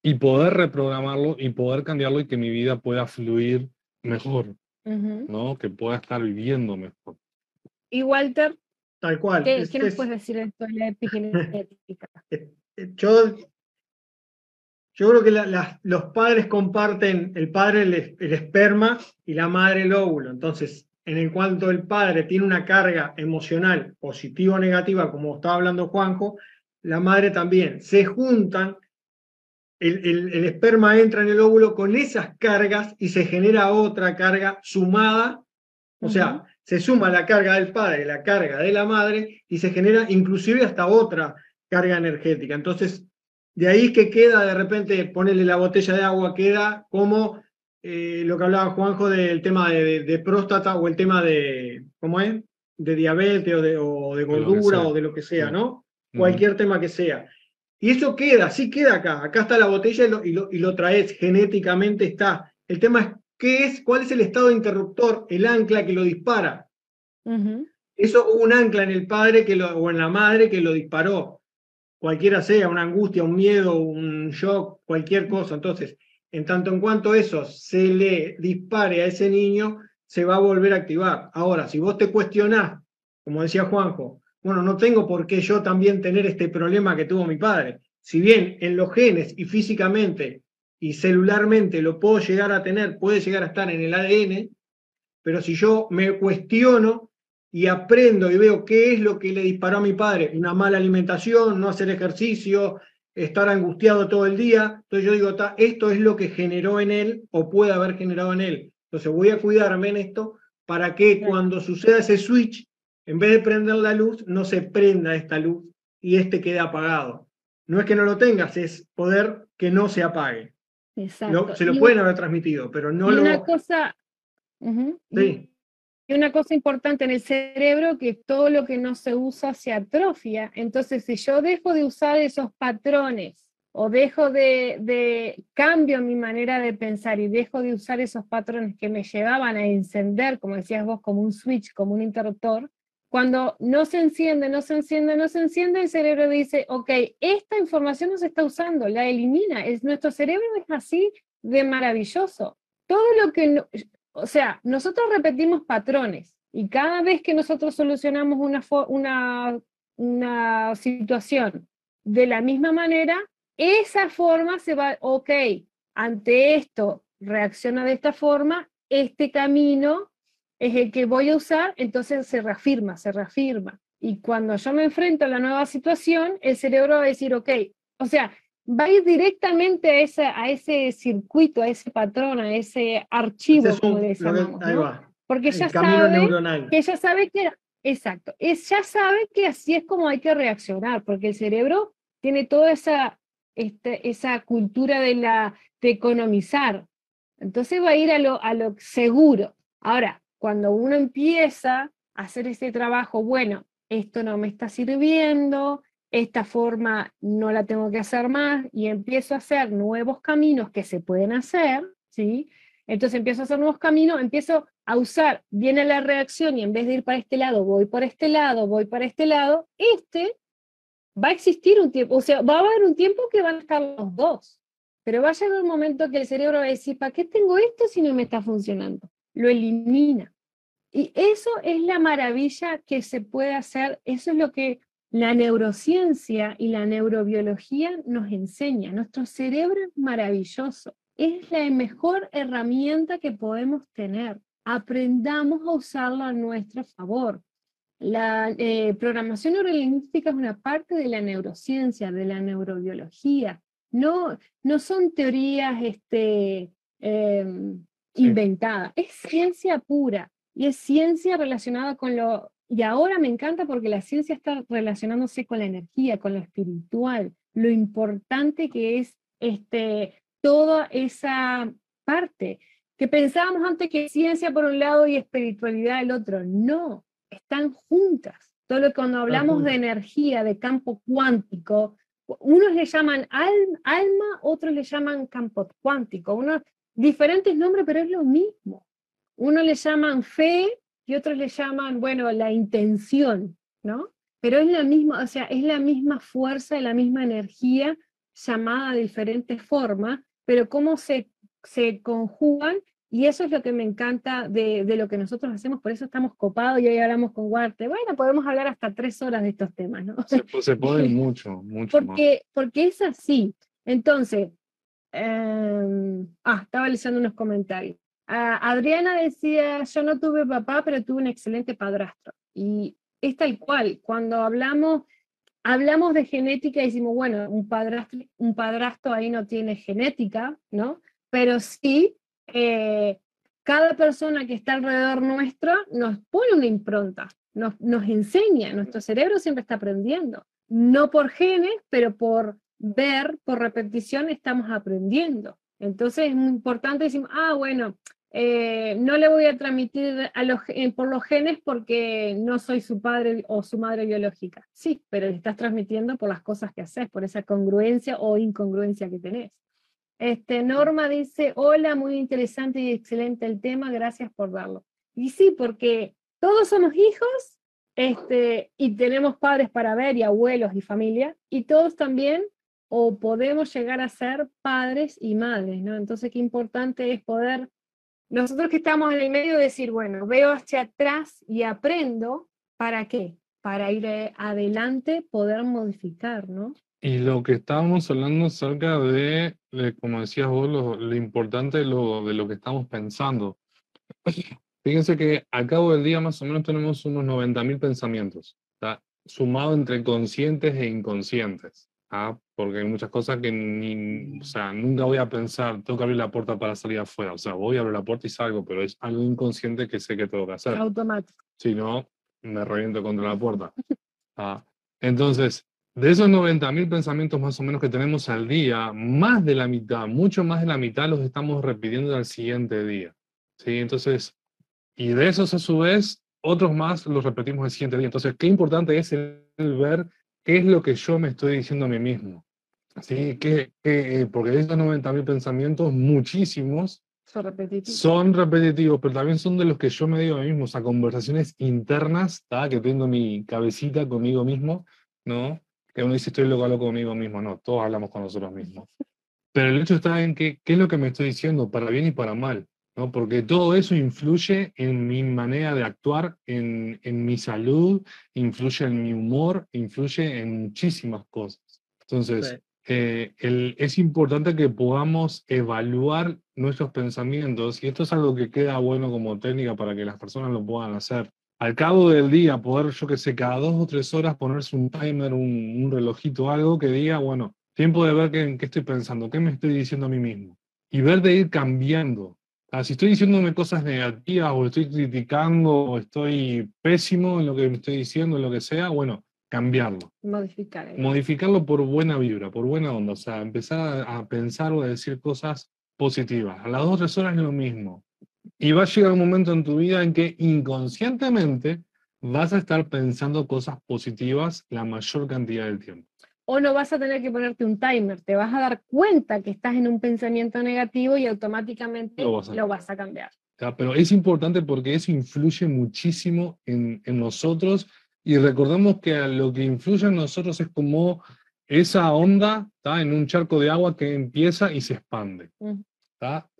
y poder reprogramarlo y poder cambiarlo y que mi vida pueda fluir mejor, ¿no? Que pueda estar viviendo mejor. Y Walter, Tal cual. ¿qué, nos puedes decir de esto de la <laughs> epigenética? Eh, eh, yo, yo creo que los padres comparten, el padre el, el esperma y la madre el óvulo. Entonces, en el cuanto el padre tiene una carga emocional positiva o negativa, como estaba hablando Juanjo, la madre también. Se juntan, el, esperma entra en el óvulo con esas cargas y se genera otra carga sumada, o sea, se suma la carga del padre, la carga de la madre y se genera inclusive hasta otra carga energética. Entonces, de ahí que queda de repente ponerle la botella de agua, queda como eh, lo que hablaba Juanjo del tema de, próstata o el tema de, ¿cómo es? De diabetes o de, o de gordura o de lo que sea, ¿no? Cualquier tema que sea. Y eso queda, sí queda acá. Acá está la botella y lo, y lo, traes, genéticamente está. El tema es qué es, cuál es el estado interruptor, el ancla que lo dispara. Eso hubo un ancla en el padre que lo, o en la madre que lo disparó. Cualquiera sea, una angustia, un miedo, un shock, cualquier cosa. Entonces, en tanto en cuanto eso se le dispare a ese niño, se va a volver a activar. Ahora, si vos te cuestionás, como decía Juanjo, bueno, no tengo por qué yo también tener este problema que tuvo mi padre. Si bien en los genes y físicamente y celularmente lo puedo llegar a tener, puede llegar a estar en el ADN, pero si yo me cuestiono y aprendo y veo qué es lo que le disparó a mi padre, una mala alimentación, no hacer ejercicio, estar angustiado todo el día. Entonces yo digo, esto es lo que generó en él o puede haber generado en él. Entonces voy a cuidarme en esto para que cuando suceda ese switch, en vez de prender la luz, no se prenda esta luz y este quede apagado. No es que no lo tengas, es poder que no se apague. Exacto. se lo pueden haber transmitido, pero no lo... Una cosa... Sí. Una cosa importante en el cerebro, que todo lo que no se usa se atrofia. Entonces, si yo dejo de usar esos patrones o dejo de, de, cambio mi manera de pensar y dejo de usar esos patrones que me llevaban a encender, como decías vos, como un switch, como un interruptor, cuando no se enciende, no se enciende, no se enciende, el cerebro dice, ok, esta información no se está usando, la elimina. Es, nuestro cerebro es así de maravilloso. Todo lo que, no, o sea, nosotros repetimos patrones y cada vez que nosotros solucionamos una, una, situación de la misma manera, esa forma se va, ok, ante esto reacciona de esta forma, este camino es el que voy a usar, entonces se reafirma, se reafirma. Y cuando yo me enfrento a la nueva situación, el cerebro va a decir, ok, o sea, va a ir directamente a ese, a ese circuito, a ese patrón, a ese archivo, como le llamamos. Porque ya sabe, que ya sabe que, exacto, es, ya sabe que así es como hay que reaccionar, porque el cerebro tiene toda esa, este, esa cultura de, la, de economizar. Entonces va a ir a lo, a lo seguro. Ahora, cuando uno empieza a hacer ese trabajo, bueno, esto no me está sirviendo, esta forma no la tengo que hacer más y empiezo a hacer nuevos caminos que se pueden hacer, ¿sí? Entonces empiezo a hacer nuevos caminos, empiezo a usar, viene la reacción y en vez de ir para este lado, voy por este lado, voy para este lado, este va a existir un tiempo, o sea, va a haber un tiempo que van a estar los dos, pero va a llegar un momento que el cerebro va a decir, ¿para qué tengo esto si no me está funcionando? Lo elimina. Y eso es la maravilla que se puede hacer, eso es lo que la neurociencia y la neurobiología nos enseña. Nuestro cerebro es maravilloso. Es la mejor herramienta que podemos tener. Aprendamos a usarla a nuestro favor. La eh, programación neurolingüística es una parte de la neurociencia, de la neurobiología. No, no son teorías este, em, inventadas, es ciencia pura y es ciencia relacionada con lo y ahora me encanta porque la ciencia está relacionándose con la energía, con lo espiritual, lo importante que es este, toda esa parte, que pensábamos antes que ciencia por un lado y espiritualidad el otro. No, están juntas. Todo lo que cuando hablamos de energía, de campo cuántico, unos le llaman alma, otros le llaman campo cuántico, unos diferentes nombres, pero es lo mismo. Uno le llaman fe, y otros le llaman, bueno, la intención, ¿no? Pero es la misma, o sea, es la misma fuerza, la misma energía llamada de diferentes formas, pero cómo se, se conjugan y eso es lo que me encanta de, de, lo que nosotros hacemos, por eso estamos copados y hoy hablamos con Guarte. Bueno, podemos hablar hasta tres horas de estos temas, ¿no? Se, puede <laughs> mucho, mucho porque, Porque es así. Entonces, em, ah, estaba leyendo unos comentarios. Adriana decía, yo no tuve papá, pero tuve un excelente padrastro. Y es tal cual, cuando hablamos, hablamos de genética, decimos, bueno, un padrastro, un padrastro ahí no tiene genética, ¿no? Pero sí, eh, cada persona que está alrededor nuestro nos pone una impronta, nos, nos enseña, nuestro cerebro siempre está aprendiendo, no por genes, pero por ver, por repetición, estamos aprendiendo. Entonces es muy importante decir, ah, bueno, eh, no le voy a transmitir eh, por los genes porque no soy su padre o su madre biológica. Sí, pero le estás transmitiendo por las cosas que haces, por esa congruencia o incongruencia que tenés. Este, Norma dice, hola, muy interesante y excelente el tema, gracias por darlo. Y sí, porque todos somos hijos este, y tenemos padres para ver y abuelos y familia, y todos también o podemos llegar a ser padres y madres, ¿no? Entonces, qué importante es poder nosotros que estamos en el medio decir, bueno, veo hacia atrás y aprendo, ¿para qué? Para ir eh, adelante, poder modificar, ¿no? Y lo que estábamos hablando acerca de, como decías vos, lo, importante de lo, de lo que estamos pensando. <clears throat> Fíjense que a cabo del día más o menos tenemos unos 90.000 pensamientos, sumado entre conscientes e inconscientes. ¿Ah? porque hay muchas cosas que ni, o sea, nunca voy a pensar, tengo que abrir la puerta para salir afuera, o sea, voy a abrir la puerta y salgo, pero es algo inconsciente que sé que tengo que hacer. Automático. Si no, me reviento contra la puerta. <laughs> Ah, entonces, de esos 90.000 pensamientos más o menos que tenemos al día, más de la mitad, mucho más de la mitad los estamos repitiendo al siguiente día. ¿sí? Entonces, y de esos a su vez, otros más los repetimos el siguiente día. Entonces, qué importante es el, ver qué es lo que yo me estoy diciendo a mí mismo. ¿sí? Que, eh, porque de esos 90.000 pensamientos, muchísimos son repetitivos. Son repetitivos, pero también son de los que yo me digo a mí mismo, o sea, conversaciones internas, que tengo en mi cabecita conmigo mismo, ¿no? Que uno dice, estoy loco, loco conmigo mismo, no, todos hablamos con nosotros mismos. Pero el hecho está en que, qué es lo que me estoy diciendo, para bien y para mal, ¿no? Porque todo eso influye en mi manera de actuar, en, en mi salud, influye en mi humor, influye en muchísimas cosas. Entonces, eh, es importante que podamos evaluar nuestros pensamientos, y esto es algo que queda bueno como técnica para que las personas lo puedan hacer. Al cabo del día, poder, yo que sé, cada dos o tres horas ponerse un timer, un, relojito, algo que diga, bueno, tiempo de ver qué, qué, estoy pensando, qué me estoy diciendo a mí mismo, y ver de ir cambiando. Si estoy diciéndome cosas negativas, o estoy criticando, o estoy pésimo en lo que me estoy diciendo, en lo que sea, bueno, cambiarlo. Modificar. Modificarlo por buena vibra, por buena onda. O sea, empezar a, pensar o a decir cosas positivas. A las dos o tres horas es lo mismo. Y va a llegar un momento en tu vida en que inconscientemente vas a estar pensando cosas positivas la mayor cantidad del tiempo. O no vas a tener que ponerte un timer, te vas a dar cuenta que estás en un pensamiento negativo y automáticamente lo vas a, cambiar. Pero es importante porque eso influye muchísimo en, en nosotros y recordemos que lo que influye en nosotros es como esa onda está en un charco de agua que empieza y se expande.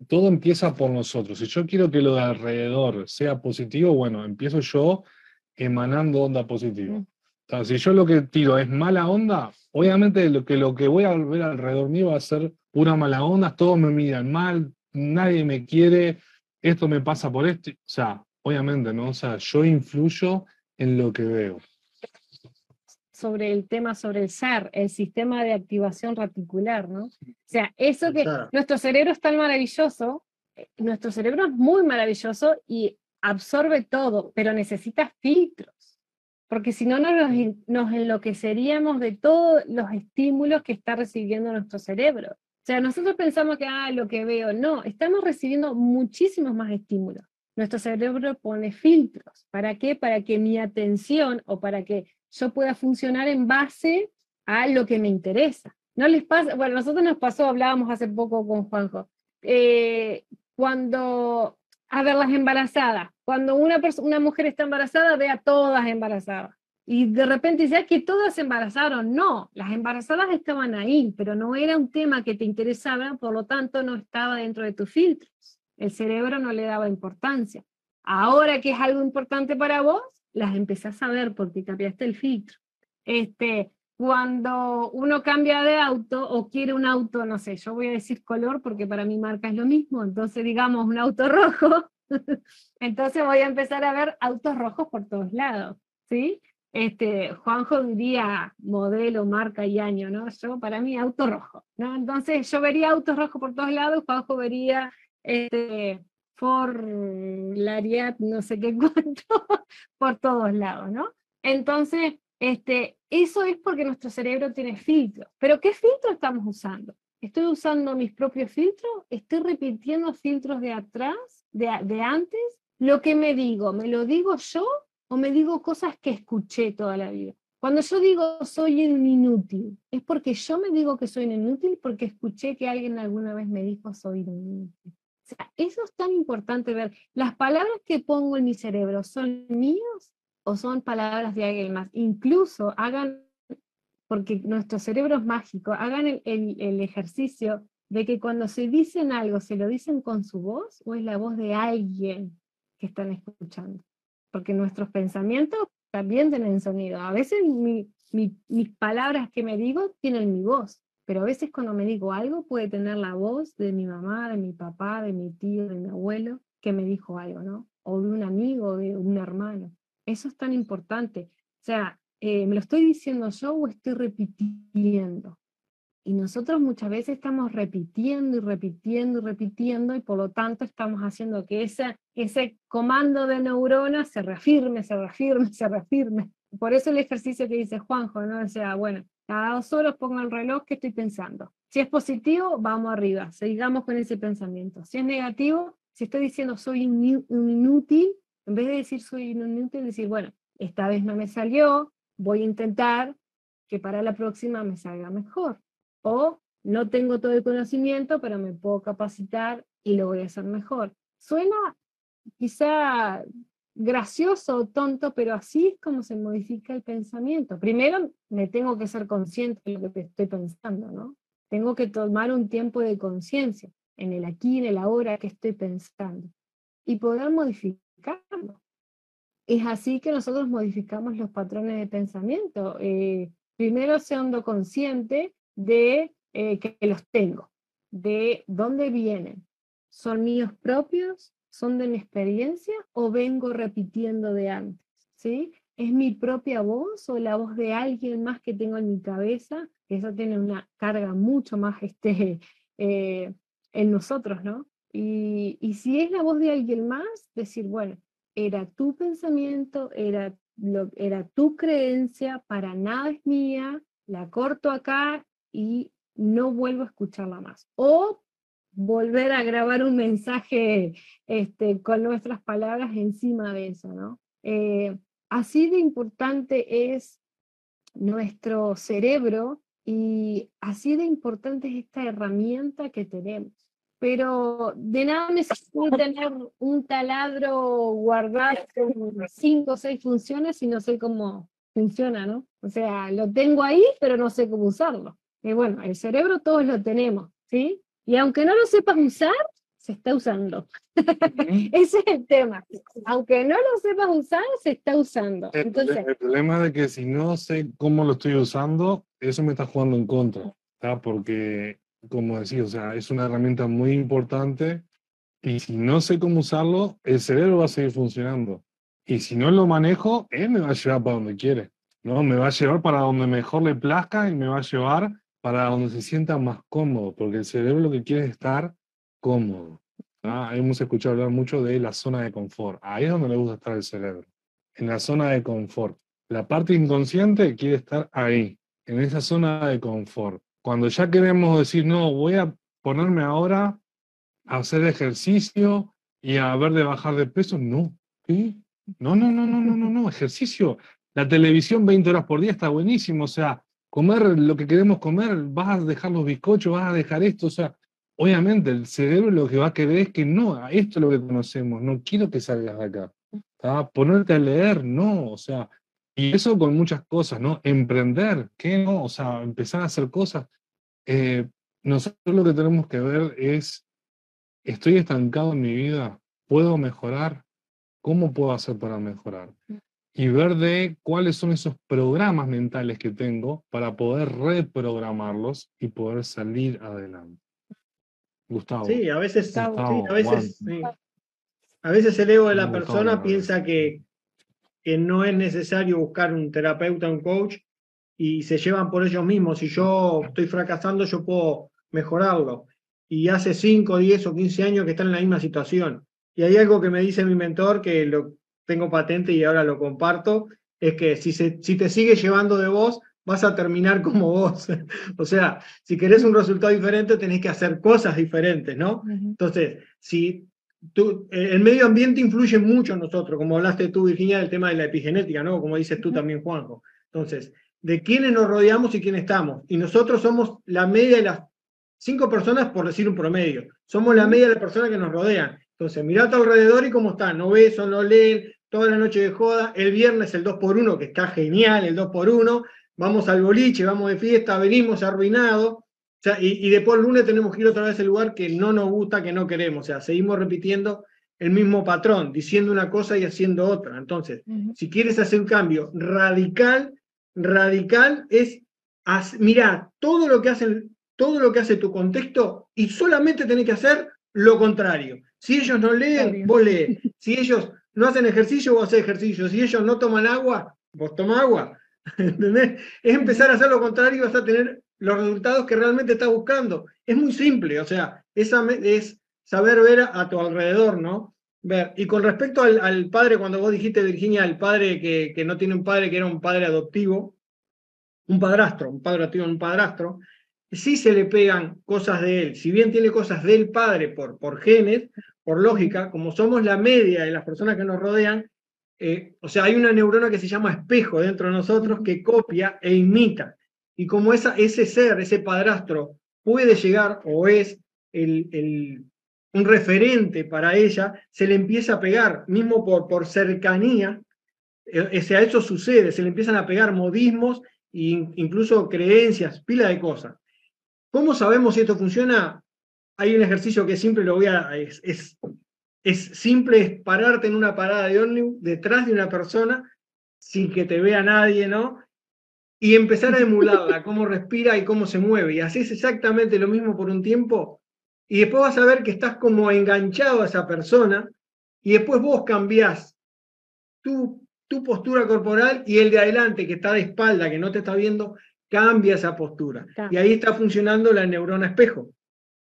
Todo empieza por nosotros. Si yo quiero que lo de alrededor sea positivo, bueno, empiezo yo emanando onda positiva. Si yo lo que tiro es mala onda, obviamente lo que, lo que voy a ver alrededor mío va a ser una mala onda, todos me miran mal, nadie me quiere, esto me pasa por esto. O sea, obviamente, ¿no? O sea, yo influyo en lo que veo. Sobre el tema, sobre el SAR, el sistema de activación reticular, ¿no? O sea, eso que nuestro cerebro es tan maravilloso, eh, nuestro cerebro es muy maravilloso y absorbe todo, pero necesita filtros, porque si no nos, nos enloqueceríamos de todos los estímulos que está recibiendo nuestro cerebro. O sea, nosotros pensamos que, ah, lo que veo, no, estamos recibiendo muchísimos más estímulos nuestro cerebro pone filtros. ¿Para qué? Para que mi atención o para que yo pueda funcionar en base a lo que me interesa. No les pasa, bueno, nosotros nos pasó, hablábamos hace poco con Juanjo, eh, cuando, a ver, las embarazadas, cuando una, una mujer está embarazada, ve a todas embarazadas. Y de repente dice, que todas se embarazaron. No, las embarazadas estaban ahí, pero no era un tema que te interesaba, por lo tanto no estaba dentro de tus filtros. El cerebro no le daba importancia. Ahora que es algo importante para vos, las empezás a ver porque cambiaste el filtro. Este, cuando uno cambia de auto o quiere un auto, no sé, yo voy a decir color porque para mi marca es lo mismo, entonces digamos un auto rojo, <laughs> entonces voy a empezar a ver autos rojos por todos lados, ¿sí? Este, Juanjo diría modelo, marca y año, ¿no? Yo para mí auto rojo, ¿no? Entonces yo vería autos rojos por todos lados, Juanjo vería este, por Lariat, no sé qué <laughs> cuánto, por todos lados, ¿no? Entonces, este, eso es porque nuestro cerebro tiene filtros. Pero ¿qué filtro estamos usando? ¿Estoy usando mis propios filtros? ¿Estoy repitiendo filtros de atrás, de, de antes? Lo que me digo, ¿me lo digo yo o me digo cosas que escuché toda la vida? Cuando yo digo soy un inútil, es porque yo me digo que soy un inútil porque escuché que alguien alguna vez me dijo soy un inútil eso es tan importante ver. ¿Las palabras que pongo en mi cerebro son míos o son palabras de alguien más? Incluso hagan, porque nuestro cerebro es mágico, hagan el, el ejercicio de que cuando se dicen algo, ¿se lo dicen con su voz o es la voz de alguien que están escuchando? Porque nuestros pensamientos también tienen sonido. A veces mis palabras que me digo tienen mi voz, pero a veces cuando me digo algo puede tener la voz de mi mamá, de mi papá, de mi tío, de mi abuelo, que me dijo algo, ¿no? O de un amigo, de un hermano. Eso es tan importante. O sea, eh, ¿me lo estoy diciendo yo o estoy repitiendo? Y nosotros muchas veces estamos repitiendo y repitiendo y repitiendo y por lo tanto estamos haciendo que ese, ese comando de neuronas se reafirme, se reafirme, <laughs> se reafirme. Por eso el ejercicio que dice Juanjo, ¿no? O sea, bueno, cada dos horas pongo el reloj que estoy pensando. Si es positivo, vamos arriba, sigamos con ese pensamiento. Si es negativo, si estoy diciendo soy inútil, en vez de decir soy inútil, decir, bueno, esta vez no me salió, voy a intentar que para la próxima me salga mejor. O no tengo todo el conocimiento, pero me puedo capacitar y lo voy a hacer mejor. Suena quizá gracioso o tonto, pero así es como se modifica el pensamiento. Primero me tengo que ser consciente de lo que estoy pensando, ¿no? Tengo que tomar un tiempo de conciencia en el aquí, en el ahora que estoy pensando y poder modificarlo. Es así que nosotros modificamos los patrones de pensamiento. Eh, primero siendo consciente de eh, que los tengo, de dónde vienen. ¿Son míos propios? ¿Son de mi experiencia o vengo repitiendo de antes? ¿Sí? ¿Es mi propia voz o la voz de alguien más que tengo en mi cabeza? Eso tiene una carga mucho más este, eh, en nosotros, ¿no? Y, y, si es la voz de alguien más, decir, bueno, era tu pensamiento, era, era tu creencia, para nada es mía, la corto acá y no vuelvo a escucharla más. O volver a grabar un mensaje este, con nuestras palabras encima de eso, ¿no? Eh, así de importante es nuestro cerebro y así de importante es esta herramienta que tenemos. Pero de nada me sirve tener un taladro guardado con cinco o seis funciones si no sé cómo funciona, ¿no? O sea, lo tengo ahí, pero no sé cómo usarlo. Y bueno, el cerebro todos lo tenemos, ¿sí? Y aunque no lo sepas usar, se está usando. <laughs> Ese es el tema. Aunque no lo sepas usar, se está usando. El, Entonces, el problema es que si no sé cómo lo estoy usando, eso me está jugando en contra, ¿tá? porque, como decía, o sea, es una herramienta muy importante y si no sé cómo usarlo, el cerebro va a seguir funcionando. Y si no lo manejo, él me va a llevar para donde quiere, ¿no? Me va a llevar para donde mejor le plazca y me va a llevar para donde se sienta más cómodo, porque el cerebro lo que quiere es estar cómodo. ¿ah? Hemos escuchado hablar mucho de la zona de confort. Ahí es donde le gusta estar el cerebro, en la zona de confort. La parte inconsciente quiere estar ahí, en esa zona de confort. Cuando ya queremos decir, no, voy a ponerme ahora a hacer ejercicio y a ver de bajar de peso, no. ¿Qué? No, no, no, no, no, no, no, ejercicio. La televisión 20 horas por día está buenísimo, o sea, comer lo que queremos comer, vas a dejar los bizcochos, vas a dejar esto, o sea, obviamente el cerebro lo que va a querer es que no, esto es lo que conocemos, no quiero que salgas de acá. ¿tá? Ponerte a leer, no, o sea, y eso con muchas cosas, ¿no? Emprender, ¿qué no? O sea, empezar a hacer cosas. Eh, nosotros lo que tenemos que ver es, ¿estoy estancado en mi vida? ¿Puedo mejorar? ¿Cómo puedo hacer para mejorar? Y ver de cuáles son esos programas mentales que tengo para poder reprogramarlos y poder salir adelante. Gustavo. Sí, a veces, sí, a veces, sí. a veces el ego de la persona piensa que, que no es necesario buscar un terapeuta, un coach, y se llevan por ellos mismos. Si yo estoy fracasando, yo puedo mejorarlo. Y hace 5, 10 o 15 años que están en la misma situación. Y hay algo que me dice mi mentor, que lo tengo patente y ahora lo comparto, es que si, se, si te sigues llevando de vos, vas a terminar como <laughs> vos. o sea, si querés un resultado diferente, tenés que hacer cosas diferentes, ¿no? Entonces, si tú, eh, el medio ambiente influye mucho en nosotros, como hablaste tú, Virginia, del tema de la epigenética, ¿no? Como dices tú también, Juanjo. Entonces, de quiénes nos rodeamos y quién estamos. Y nosotros somos la media de las cinco personas, por decir un promedio. Somos la media de las personas que nos rodean. Entonces, mirá a tu alrededor y cómo están. No besan, no leen, toda la noche de joda. El viernes el 2x1, que está genial, el 2x1. Vamos al boliche, vamos de fiesta, venimos arruinados. O sea, y, y después el lunes tenemos que ir otra vez al lugar que no nos gusta, que no queremos. O sea, seguimos repitiendo el mismo patrón, diciendo una cosa y haciendo otra. Entonces, si quieres hacer un cambio radical, radical es, mirá, todo lo que hacen, todo lo que hace tu contexto y solamente tenés que hacer lo contrario. Si ellos no leen, vos lees. <laughs> Si ellos no hacen ejercicio, vos haces ejercicio. Si ellos no toman agua, vos tomás agua. <laughs> ¿Entendés? Es empezar a hacer lo contrario y vas a tener los resultados que realmente estás buscando. Es muy simple, o sea, es saber ver a, tu alrededor, ¿no? Ver. Y con respecto al, padre, cuando vos dijiste, Virginia, el padre que, que, no tiene un padre, que era un padre adoptivo, un padrastro, un padre adoptivo, un padrastro, sí se le pegan cosas de él. Si bien tiene cosas del padre por, por genes, por lógica, como somos la media de las personas que nos rodean, eh, o sea, hay una neurona que se llama espejo dentro de nosotros que copia e imita. Y como esa, ese ser, ese padrastro, puede llegar o es el, un referente para ella, se le empieza a pegar, mismo por, por cercanía, eh, sea, eso sucede, se le empiezan a pegar modismos e incluso creencias, pila de cosas. ¿Cómo sabemos si esto funciona? Hay un ejercicio que siempre lo voy a... Es, es, simple, es pararte en una parada de ómnibus detrás de una persona sin que te vea nadie, ¿no? Y empezar a emularla, <laughs> cómo respira y cómo se mueve. Y haces exactamente lo mismo por un tiempo y después vas a ver que estás como enganchado a esa persona y después vos cambiás tu, tu postura corporal y el de adelante que está de espalda, que no te está viendo, cambia esa postura. Y ahí está funcionando la neurona espejo.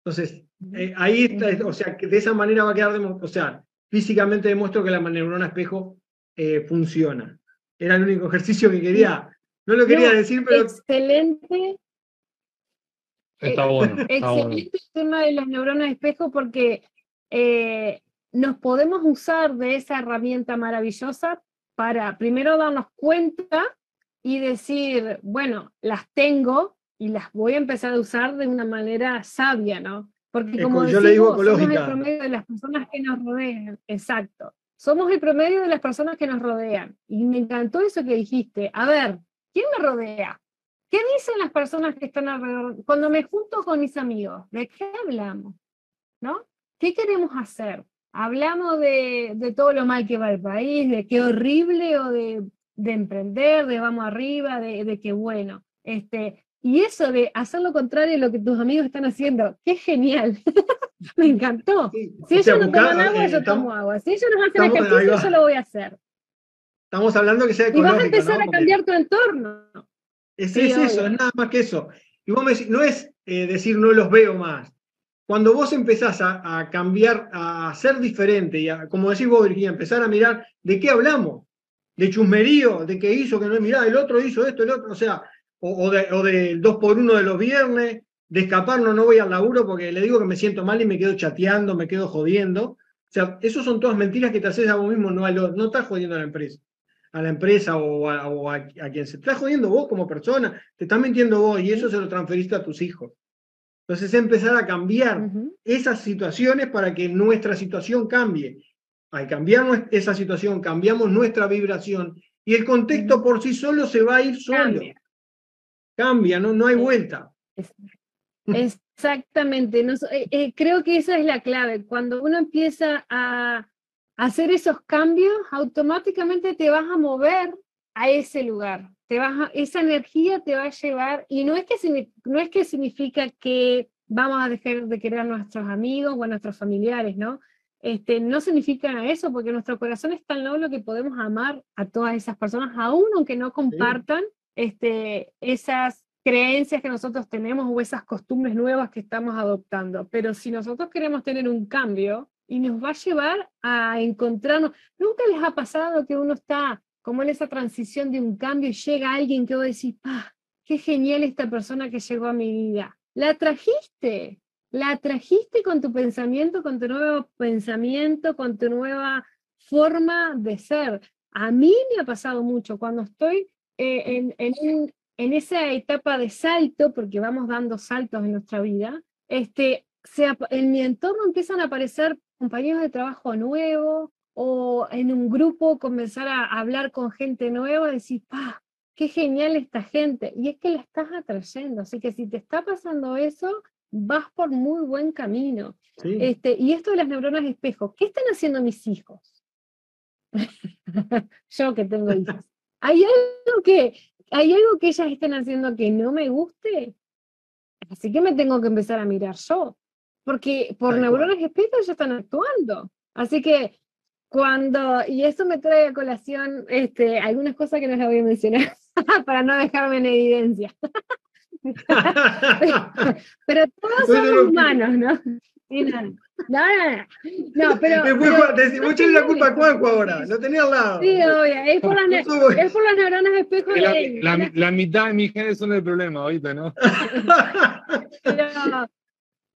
Entonces, eh, ahí está, o sea, que de esa manera va a quedar, o sea, físicamente demuestro que la neurona espejo eh, funciona. Era el único <laughs> ejercicio que quería, no lo quería decir, pero... Excelente. Está bueno. excelente el tema de las neuronas espejo porque eh, nos podemos usar de esa herramienta maravillosa para primero darnos cuenta y decir, bueno, las tengo y las voy a empezar a usar de una manera sabia, ¿no? Porque como yo le digo somos el promedio de las personas que nos rodean, exacto. Somos el promedio de las personas que nos rodean. Y me encantó eso que dijiste. A ver, ¿quién me rodea? ¿Qué dicen las personas que están alrededor? Cuando me junto con mis amigos, ¿de qué hablamos? ¿No? ¿Qué queremos hacer? Hablamos de, de todo lo mal que va el país, de qué horrible o de de emprender, de vamos arriba, de, de que bueno. Este, y eso de hacer lo contrario de lo que tus amigos están haciendo, qué genial. <laughs> Me encantó. Si ellos no toman agua, yo tomo agua. Si ellos no hacen ejercicio, yo lo voy a hacer. Estamos hablando que sea. Y vas a empezar a cambiar tu entorno. Es, eso, es nada más que eso. Y vos me decís, no es eh, decir no los veo más. Cuando vos empezás a, a cambiar, a ser diferente, y a, como decís vos, Virginia, empezar a mirar de qué hablamos de chusmerío, de que hizo, que no, mirá, el otro hizo esto, el otro, o sea, o, de, o del 2 por 1 de los viernes, de escapar, no, no voy al laburo porque le digo que me siento mal y me quedo chateando, me quedo jodiendo. O sea, eso son todas mentiras que te haces a vos mismo, no, no estás jodiendo a la empresa, a la empresa o, a, quien se está jodiendo vos como persona, te estás mintiendo vos y eso se lo transferiste a tus hijos. Entonces, empezar a cambiar esas situaciones para que nuestra situación cambie al cambiar esa situación, cambiamos nuestra vibración y el contexto por sí solo se va a ir solo. Cambia, no, no hay vuelta. Exactamente. Eh, eh, creo que esa es la clave. Cuando uno empieza a hacer esos cambios, automáticamente te vas a mover a ese lugar. Te vas esa energía te va a llevar, y no es, que, no es que significa que vamos a dejar de querer a nuestros amigos o a nuestros familiares, ¿no? Este, no significa eso, porque nuestro corazón es tan noble que podemos amar a todas esas personas, aún aunque no compartan este, esas creencias que nosotros tenemos o esas costumbres nuevas que estamos adoptando. Pero si nosotros queremos tener un cambio y nos va a llevar a encontrarnos, ¿nunca les ha pasado que uno está como en esa transición de un cambio y llega alguien que vos decís, ¡ah, qué genial esta persona que llegó a mi vida! La trajiste, la trajiste con tu pensamiento, con tu nuevo pensamiento, con tu nueva forma de ser. A mí me ha pasado mucho cuando estoy eh, en, en, esa etapa de salto, porque vamos dando saltos en nuestra vida, este, en mi entorno empiezan a aparecer compañeros de trabajo nuevos o en un grupo comenzar a hablar con gente nueva, decir, ¡pah! ¡Qué genial esta gente! Y es que la estás atrayendo. Así que si te está pasando eso, vas por muy buen camino. Este, y esto de las neuronas espejo, ¿qué están haciendo mis hijos? <laughs> Yo que tengo hijos. ¿Hay algo que, ¿Hay algo que ellas estén haciendo que no me guste? Así que me tengo que empezar a mirar yo. Porque por neuronas espejo ya están actuando. Así que cuando, y eso me trae a colación este, algunas cosas que no las voy a mencionar <laughs> para no dejarme en evidencia. <laughs> pero todos somos humanos, ¿no? No, no, no. No, pero. Después, la culpa a Juanjo ahora, lo tenía al lado. Sí, obvio, es por, las, es por las neuronas espejo la, de la, la, mitad de mis genes son el problema ahorita, ¿no? <laughs> pero,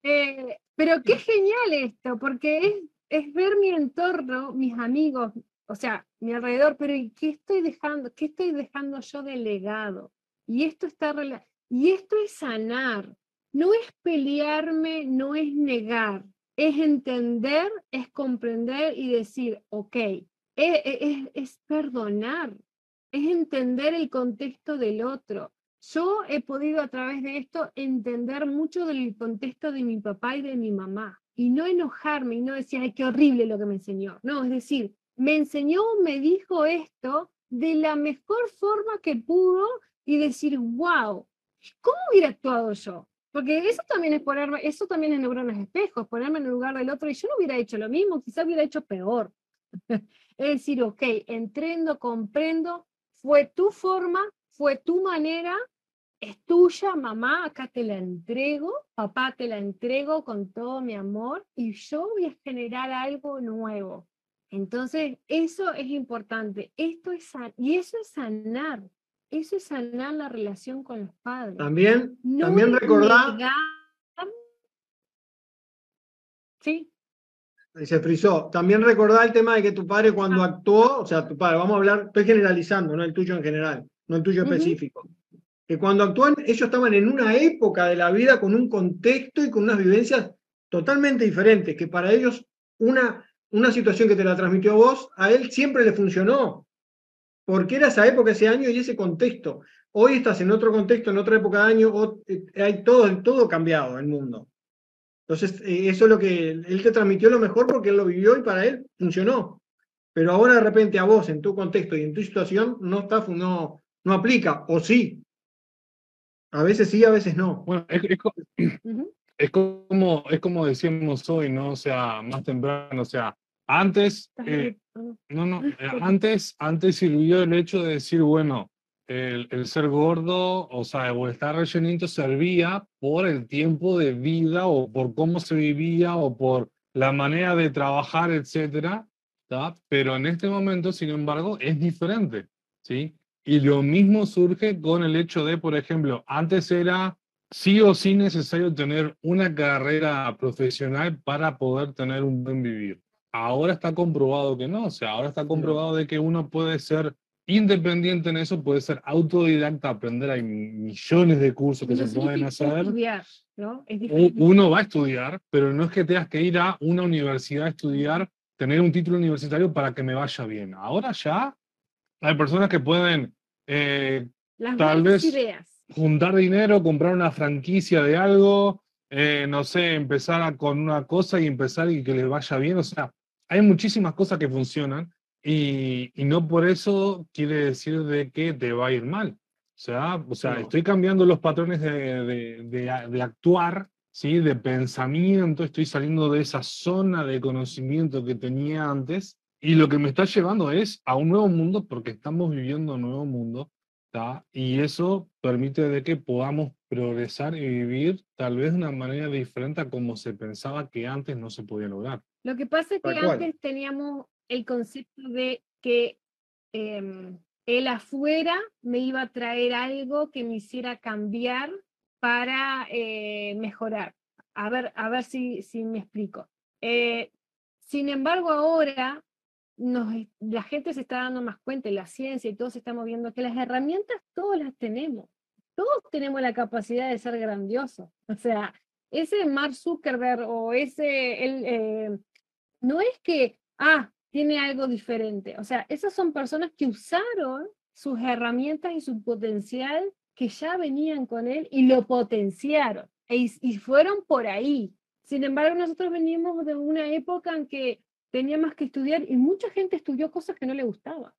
eh, pero qué genial esto, porque es, es ver mi entorno, mis amigos, o sea, mi alrededor, pero ¿qué estoy dejando? ¿Qué estoy dejando yo de legado? Y esto está y esto es sanar. No es pelearme, no es negar, es entender, es comprender y decir, ok, e, e, es, perdonar, es entender el contexto del otro. Yo he podido a través de esto entender mucho del contexto de mi papá y de mi mamá y no enojarme y no decir, ay, qué horrible lo que me enseñó. No, es decir, me enseñó, me dijo esto de la mejor forma que pudo y decir, wow, ¿cómo hubiera actuado yo? Porque eso también es ponerme, eso también es neuronas espejos, ponerme en el lugar del otro y yo no hubiera hecho lo mismo, quizás hubiera hecho peor. <laughs> es decir, ok, entrendo, comprendo, fue tu forma, fue tu manera, es tuya, mamá, acá te la entrego, papá te la entrego con todo mi amor y yo voy a generar algo nuevo. Entonces, eso es importante. Esto es y eso es sanar. Eso es sanar la relación con los padres. También, también recordar. Sí. Se frizó. También recordar el tema de que tu padre cuando ah. actuó, o sea, tu padre, vamos a hablar, estoy generalizando, no el tuyo en general, no el tuyo específico. Que cuando actúan, ellos estaban en una época de la vida con un contexto y con unas vivencias totalmente diferentes, que para ellos una, una situación que te la transmitió a vos, a él siempre le funcionó porque era esa época, ese año y ese contexto. Hoy estás en otro contexto, en otra época de año, eh, hay todo, todo cambiado el mundo. Entonces, eh, eso es lo que él te transmitió lo mejor porque él lo vivió y para él funcionó. Pero ahora de repente a vos, en tu contexto y en tu situación, no, está, no, no aplica, o sí. A veces sí, a veces no. Bueno, es, es, como, es como decíamos hoy, ¿no? O sea, más temprano, o sea, antes, eh, no, no, <laughs> eh, antes, antes sirvió el hecho de decir, bueno, el, el, ser gordo, o sea, o estar rellenito servía por el tiempo de vida o por cómo se vivía o por la manera de trabajar, etcétera, Pero en este momento, sin embargo, es diferente, ¿sí? Y lo mismo surge con el hecho de, por ejemplo, antes era sí o sí necesario tener una carrera profesional para poder tener un buen vivir ahora está comprobado que no, o sea, ahora está comprobado de que uno puede ser independiente en eso, puede ser autodidacta, aprender, hay millones de cursos que se pueden hacer. Estudiar, ¿no? uno va a estudiar, pero no es que tengas que ir a una universidad a estudiar, tener un título universitario para que me vaya bien. Ahora ya hay personas que pueden eh, tal vez juntar dinero, comprar una franquicia de algo, eh, no sé, empezar con una cosa y empezar y que les vaya bien. O sea, hay muchísimas cosas que funcionan y, no por eso quiere decir de que te va a ir mal. O sea, o sea estoy cambiando los patrones de, de, actuar, ¿sí? de pensamiento, estoy saliendo de esa zona de conocimiento que tenía antes y lo que me está llevando es a un nuevo mundo porque estamos viviendo un nuevo mundo y eso permite de que podamos progresar y vivir tal vez de una manera diferente a como se pensaba que antes no se podía lograr. Lo que pasa es que antes teníamos el concepto de que eh, el afuera me iba a traer algo que me hiciera cambiar para eh, mejorar. A ver, a ver si, si me explico. Eh, sin embargo, ahora la gente se está dando más cuenta, y la ciencia y todos estamos viendo que las herramientas todas las tenemos. Todos tenemos la capacidad de ser grandiosos. O sea, ese Mark Zuckerberg o ese, él, eh, no es que, ah, tiene algo diferente. O sea, esas son personas que usaron sus herramientas y su potencial que ya venían con él y lo potenciaron e y fueron por ahí. Sin embargo, nosotros venimos de una época en que tenía más que estudiar y mucha gente estudió cosas que no le gustaban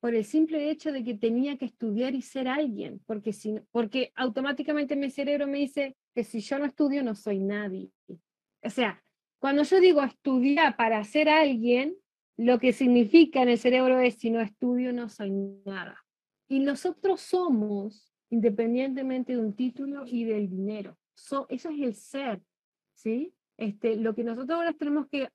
por el simple hecho de que tenía que estudiar y ser alguien, porque, si, porque automáticamente mi cerebro me dice que si yo no estudio no soy nadie. O sea, cuando yo digo estudiar para ser alguien, lo que significa en el cerebro es si no estudio no soy nada. Y nosotros somos independientemente de un título y del dinero. eso es el ser, ¿sí? Este, lo que nosotros ahora tenemos que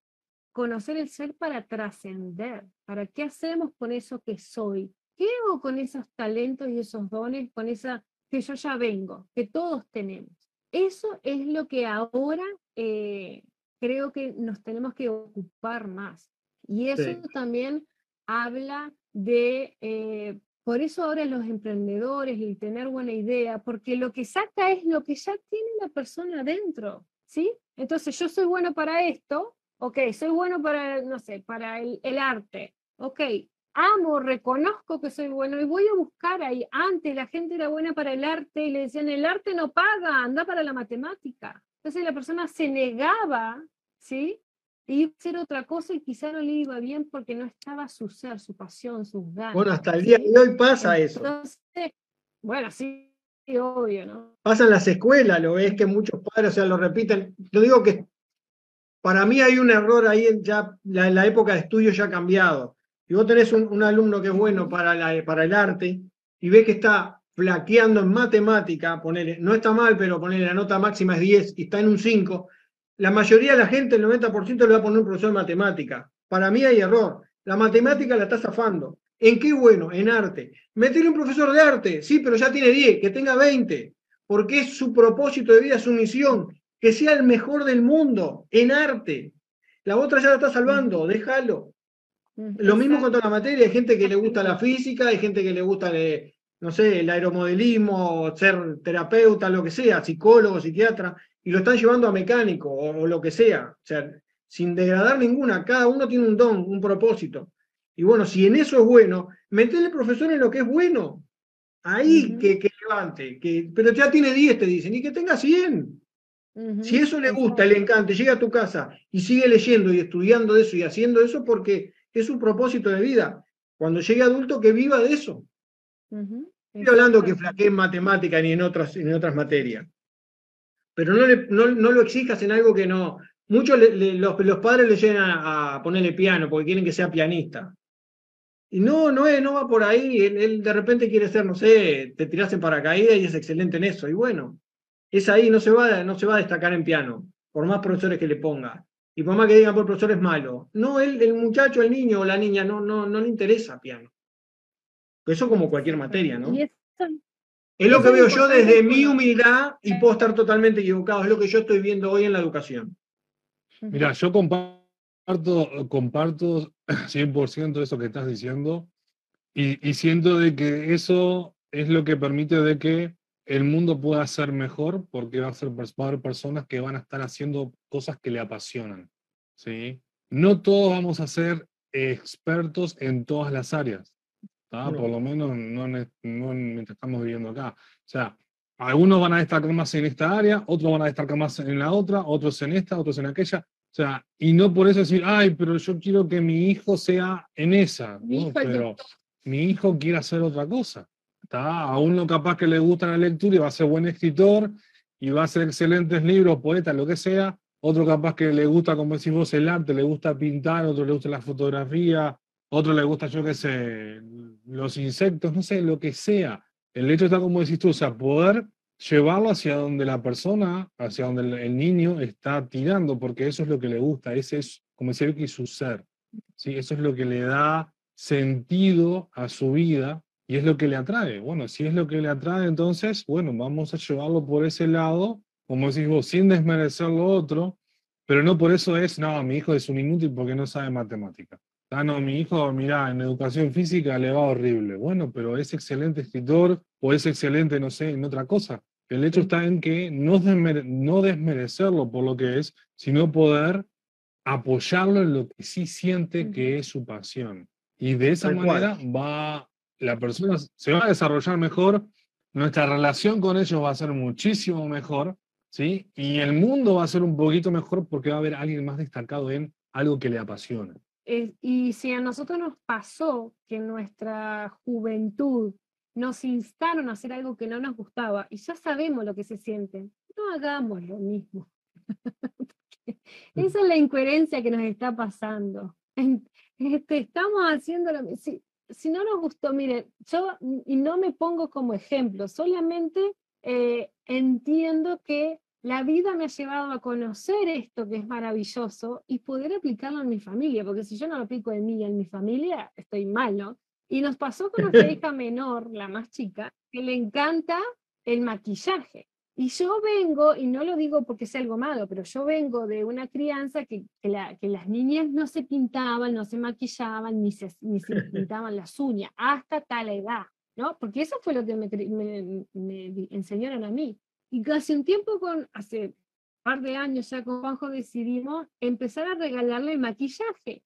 conocer el ser para trascender, para qué hacemos con eso que soy, qué hago con esos talentos y esos dones, con esa que yo ya vengo, que todos tenemos. Eso es lo que ahora eh, creo que nos tenemos que ocupar más. Y eso también habla de, eh, por eso ahora los emprendedores, el tener buena idea, porque lo que saca es lo que ya tiene la persona adentro, ¿sí? Entonces yo soy bueno para esto, ok, soy bueno para, no sé, para el, el arte, ok, amo, reconozco que soy bueno y voy a buscar ahí. Antes la gente era buena para el arte y le decían, el arte no paga, anda para la matemática. Entonces la persona se negaba, ¿sí? Y hacer otra cosa y quizá no le iba bien porque no estaba su ser, su pasión, sus ganas. Bueno, hasta el día de hoy pasa eso. bueno, sí, obvio, ¿no? Pasa en las escuelas, lo ves que muchos padres, o sea, lo repiten. Yo digo que para mí hay un error ahí, ya la, la época de estudio ya ha cambiado. Y vos tenés un, alumno que es bueno para, la, para el arte y ves que está flaqueando en matemática, ponele, no está mal, pero ponele la nota máxima es 10 y está en un 5, la mayoría de la gente, el 90%, le va a poner un profesor de matemática. Para mí hay error. La matemática la está zafando. ¿En qué bueno? En arte. Meterle un profesor de arte, sí, pero ya tiene 10, que tenga 20, porque es su propósito de vida, su misión, que sea el mejor del mundo en arte. La otra ya la está salvando, déjalo. Lo mismo con toda la materia, hay gente que le gusta la física, hay gente que le gusta, no sé, el aeromodelismo, ser terapeuta, lo que sea, psicólogo, psiquiatra, y lo están llevando a mecánico o, lo que sea. O sea, sin degradar ninguna, cada uno tiene un don, un propósito. Y bueno, si en eso es bueno, metele profesor en lo que es bueno. Ahí que, que, levante, que, pero ya tiene 10, te dicen, y que tenga 100. Si eso le gusta, le encanta, llega a tu casa y sigue leyendo y estudiando eso y haciendo eso porque es un propósito de vida. Cuando llegue adulto, que viva de eso. Estoy hablando que flaquee en matemática ni en otras, en otras materias. Pero no, no, lo exijas en algo que no. Muchos los, padres le llegan a, ponerle piano porque quieren que sea pianista. Y no, no, es, no va por ahí. Él, de repente quiere ser, no sé, te tiras en paracaídas y es excelente en eso. Y bueno, es ahí, no se va, no se va a destacar en piano, por más profesores que le ponga. Y por más que digan, por profesor es malo. No, el, el muchacho, el niño o la niña no, no, no le interesa piano. Eso como cualquier materia, ¿no? es lo que veo yo desde mi humildad y puedo estar totalmente equivocado. Es lo que yo estoy viendo hoy en la educación. Mira, yo comparto, comparto <clears throat> 100% eso que estás diciendo y, y siento de que eso es lo que permite de que el mundo pueda ser mejor porque va a, ser, va a haber personas que van a estar haciendo cosas que le apasionan. ¿sí? No todos vamos a ser expertos en todas las áreas, por lo menos no, no mientras estamos viviendo acá. O sea, algunos van a destacar más en esta área, otros van a destacar más en la otra, otros en esta, otros en aquella. O sea, y no por eso decir, ay, pero yo quiero que mi hijo sea en esa, pero mi hijo quiere hacer otra cosa. A uno capaz que le gusta la lectura y va a ser buen escritor y va a hacer excelentes libros, poetas, lo que sea. Otro capaz que le gusta, como decís vos, el arte, le gusta pintar, otro le gusta la fotografía, otro le gusta, yo qué sé, los insectos, no sé, lo que sea. El hecho está, como decís tú, o sea, poder llevarlo hacia donde la persona, hacia donde el, niño está tirando, porque eso es lo que le gusta, ese es, como decía Vicky, su ser. ¿sí? Eso es lo que le da sentido a su vida y es lo que le atrae. Bueno, si es lo que le atrae, entonces, bueno, vamos a llevarlo por ese lado, como decís vos, sin desmerecer lo otro, pero no por eso es, no, mi hijo es un inútil porque no sabe matemática. Ah, no, mi hijo, mira, en educación física le va horrible. Bueno, pero es excelente escritor o es excelente, no sé, en otra cosa. El hecho está en que no, no desmerecerlo por lo que es, sino poder apoyarlo en lo que sí siente que es su pasión. Y de esa manera va la persona se va a desarrollar mejor, nuestra relación con ellos va a ser muchísimo mejor, ¿sí? Y el mundo va a ser un poquito mejor porque va a haber alguien más destacado en algo que le apasiona. Y si a nosotros nos pasó que en nuestra juventud nos instaron a hacer algo que no nos gustaba y ya sabemos lo que se siente, no hagamos lo mismo. <laughs> Esa es la incoherencia que nos está pasando. Este, estamos haciendo lo mismo. si no nos gustó, miren, yo y no me pongo como ejemplo, solamente eh, entiendo que la vida me ha llevado a conocer esto que es maravilloso y poder aplicarlo en mi familia, porque si yo no lo aplico en mí y en mi familia, estoy mal, ¿no? Y nos pasó con nuestra hija <laughs> menor, la más chica, que le encanta el maquillaje. Y yo vengo, y no lo digo porque sea algo malo, pero yo vengo de una crianza que, que, las niñas no se pintaban, no se maquillaban, ni se, ni se <laughs> pintaban las uñas, hasta tal edad, ¿no? Porque eso fue lo que me, me, me enseñaron a mí. Y casi un tiempo, con, hace un par de años ya con Juanjo decidimos empezar a regalarle maquillaje.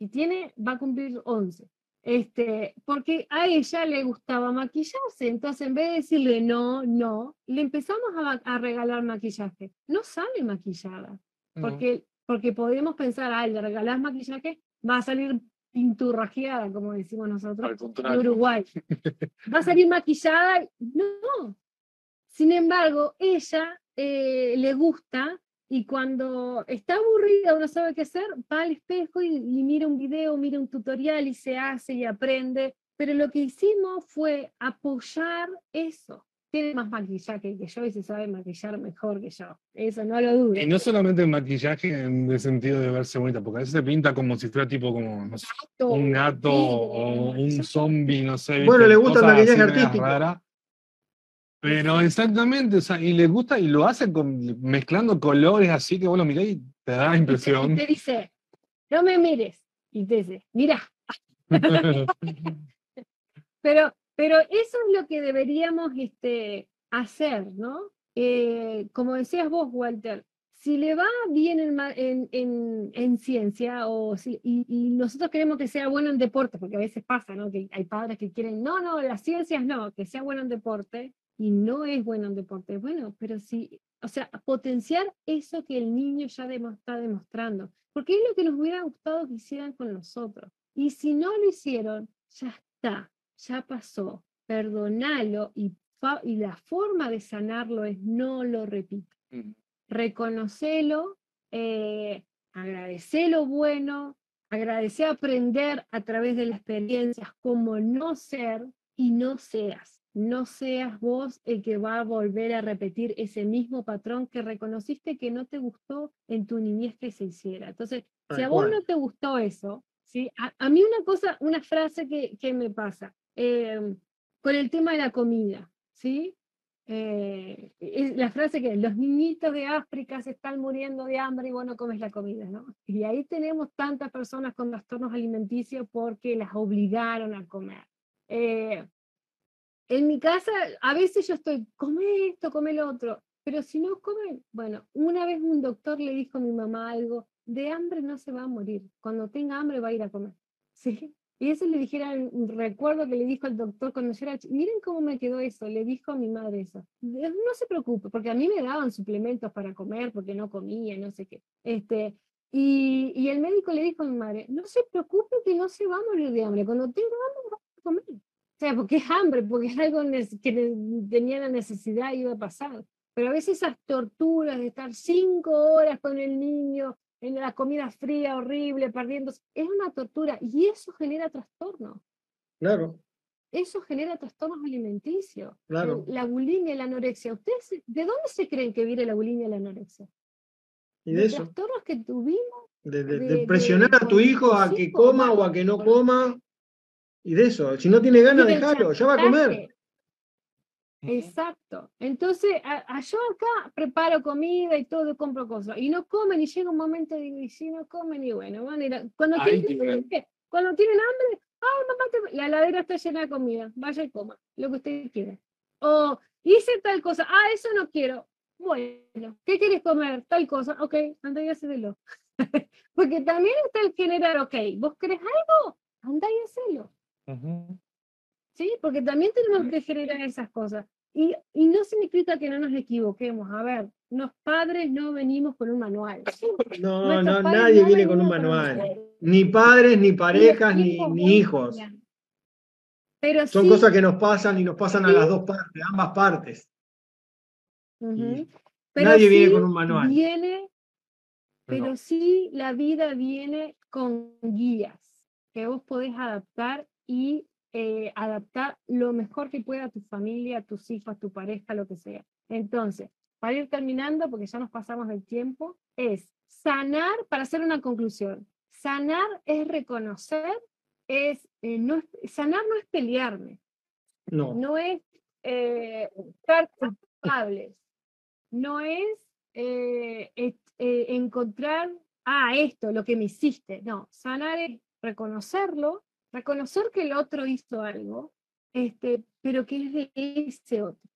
Y tiene, va a cumplir 11. Este, porque a ella le gustaba maquillarse, entonces en vez de decirle no, no, le empezamos a, regalar maquillaje. No sale maquillada, porque, porque podemos pensar, ay, le regalás maquillaje, va a salir pinturrajeada, como decimos nosotros en Uruguay. <laughs> Va a salir maquillada, no. Sin embargo, ella eh, le gusta y cuando está aburrida o no sabe qué hacer, va al espejo y, mira un video, mira un tutorial y se hace y aprende. Pero lo que hicimos fue apoyar eso. Tiene más maquillaje que yo y se sabe maquillar mejor que yo. Eso no lo dudo. Y no solamente el maquillaje en el sentido de verse bonita, porque a veces se pinta como si fuera tipo como un gato o un zombie, no sé. Bueno, le gusta el maquillaje artístico. Pero exactamente, o sea, y le gusta y lo hace con, mezclando colores así que vos lo mirás y te da impresión. Y te, dice, no me mires. Y te dice, mira. <laughs> pero, pero eso es lo que deberíamos este, hacer, ¿no? Eh, como decías vos, Walter, si le va bien en, en, en, ciencia o si, y, y, nosotros queremos que sea bueno en deporte, porque a veces pasa, ¿no? Que hay padres que quieren, no, no, las ciencias no, que sea bueno en deporte, y no es bueno en deporte. Bueno, pero sí, o sea, potenciar eso que el niño ya está demostrando, porque es lo que nos hubiera gustado que hicieran con nosotros. Y si no lo hicieron, ya está, ya pasó, perdonalo y, y la forma de sanarlo es no lo repita. Mm. Reconocelo, eh, agradecer lo bueno, agradecer aprender a través de las experiencias como no ser y no seas no seas vos el que va a volver a repetir ese mismo patrón que reconociste que no te gustó en tu niñez que se hiciera. Entonces, si a vos no te gustó eso, ¿sí? a, mí una cosa, una frase que, que me pasa em, con el tema de la comida, ¿sí? Eh, es la frase que los niñitos de África se están muriendo de hambre y vos no comes la comida, ¿no? Y ahí tenemos tantas personas con trastornos alimenticios porque las obligaron a comer. Eh, en mi casa, a veces yo estoy, come esto, come lo otro, pero si no comen, bueno, una vez un doctor le dijo a mi mamá algo, de hambre no se va a morir, cuando tenga hambre va a ir a comer, <laughs> ¿sí? Y eso le dijera, recuerdo que le dijo al doctor cuando yo era miren cómo me quedó eso, le dijo a mi madre eso, no se preocupe, porque a mí me daban suplementos para comer, porque no comía, no sé qué, este, y, y el médico le dijo a mi madre, no se preocupe que no se va a morir de hambre, cuando tenga hambre va a comer. O sea, porque es hambre, porque es algo que tenía la necesidad y iba a pasar. Pero a veces esas torturas de estar cinco horas con el niño en la comida fría, horrible, perdiendo, es una tortura y eso genera trastorno. Claro. Eso genera trastornos alimenticios. Claro. La bulimia y la anorexia. ¿Ustedes de dónde se creen que viene la bulimia y la anorexia? ¿Y de, eso? trastornos que tuvimos. De, presionar a tu hijo a que coma o a que no coma. Y de eso, si no tiene ganas, déjalo, ya va a comer. Exacto. Entonces, yo acá preparo comida y todo, compro cosas. Y no comen y llega un momento y si no comen y bueno, van a ir cuando, tienen, cuando tienen hambre, ay, mamá, la heladera está llena de comida, vaya y coma, lo que usted quiera. O hice tal cosa, ah, eso no quiero. Bueno, ¿qué quieres comer? Tal cosa, ok, anda y hacelo. <laughs> Porque también está el generar, ok, ¿vos querés algo? Anda y hacelo. Sí, porque también tenemos que generar esas cosas. Y, y, no significa que no nos equivoquemos. A ver, los padres no venimos con un manual. <laughs> No, no, nadie viene con un manual. Ni padres, ni parejas, ni, ni hijos. Pero Son cosas que nos pasan y nos pasan a las dos partes, ambas partes. nadie viene con un manual. Viene, pero sí la vida viene con guías que vos podés adaptar y eh, adaptar lo mejor que pueda a tu familia, a tus hijos, a tu pareja, lo que sea. Entonces, para ir terminando, porque ya nos pasamos del tiempo, es sanar, para hacer una conclusión, sanar es reconocer, es, eh, no, sanar no es pelearme, No. no es eh, estar culpables, no es eh, eh, encontrar, ah, esto, lo que me hiciste. No, sanar es reconocerlo, reconocer que el otro hizo algo, este, pero que es de ese otro.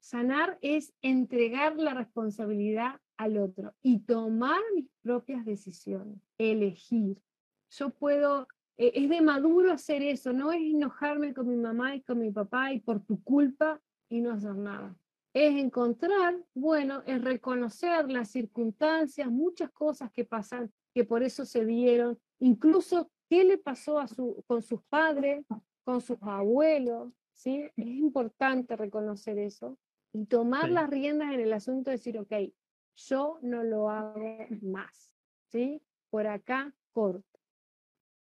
Sanar es entregar la responsabilidad al otro y tomar mis propias decisiones, elegir. Yo puedo, eh, es de maduro hacer eso, no es enojarme con mi mamá y con mi papá y por tu culpa y no hacer nada. Es encontrar, bueno, es reconocer las circunstancias, muchas cosas que pasan, que por eso se dieron, incluso qué le pasó a su, con sus padres, con sus abuelos, ¿sí? Es importante reconocer eso y tomar Sí. las riendas en el asunto de decir, ok, yo no lo hago más, ¿sí? Por acá corto.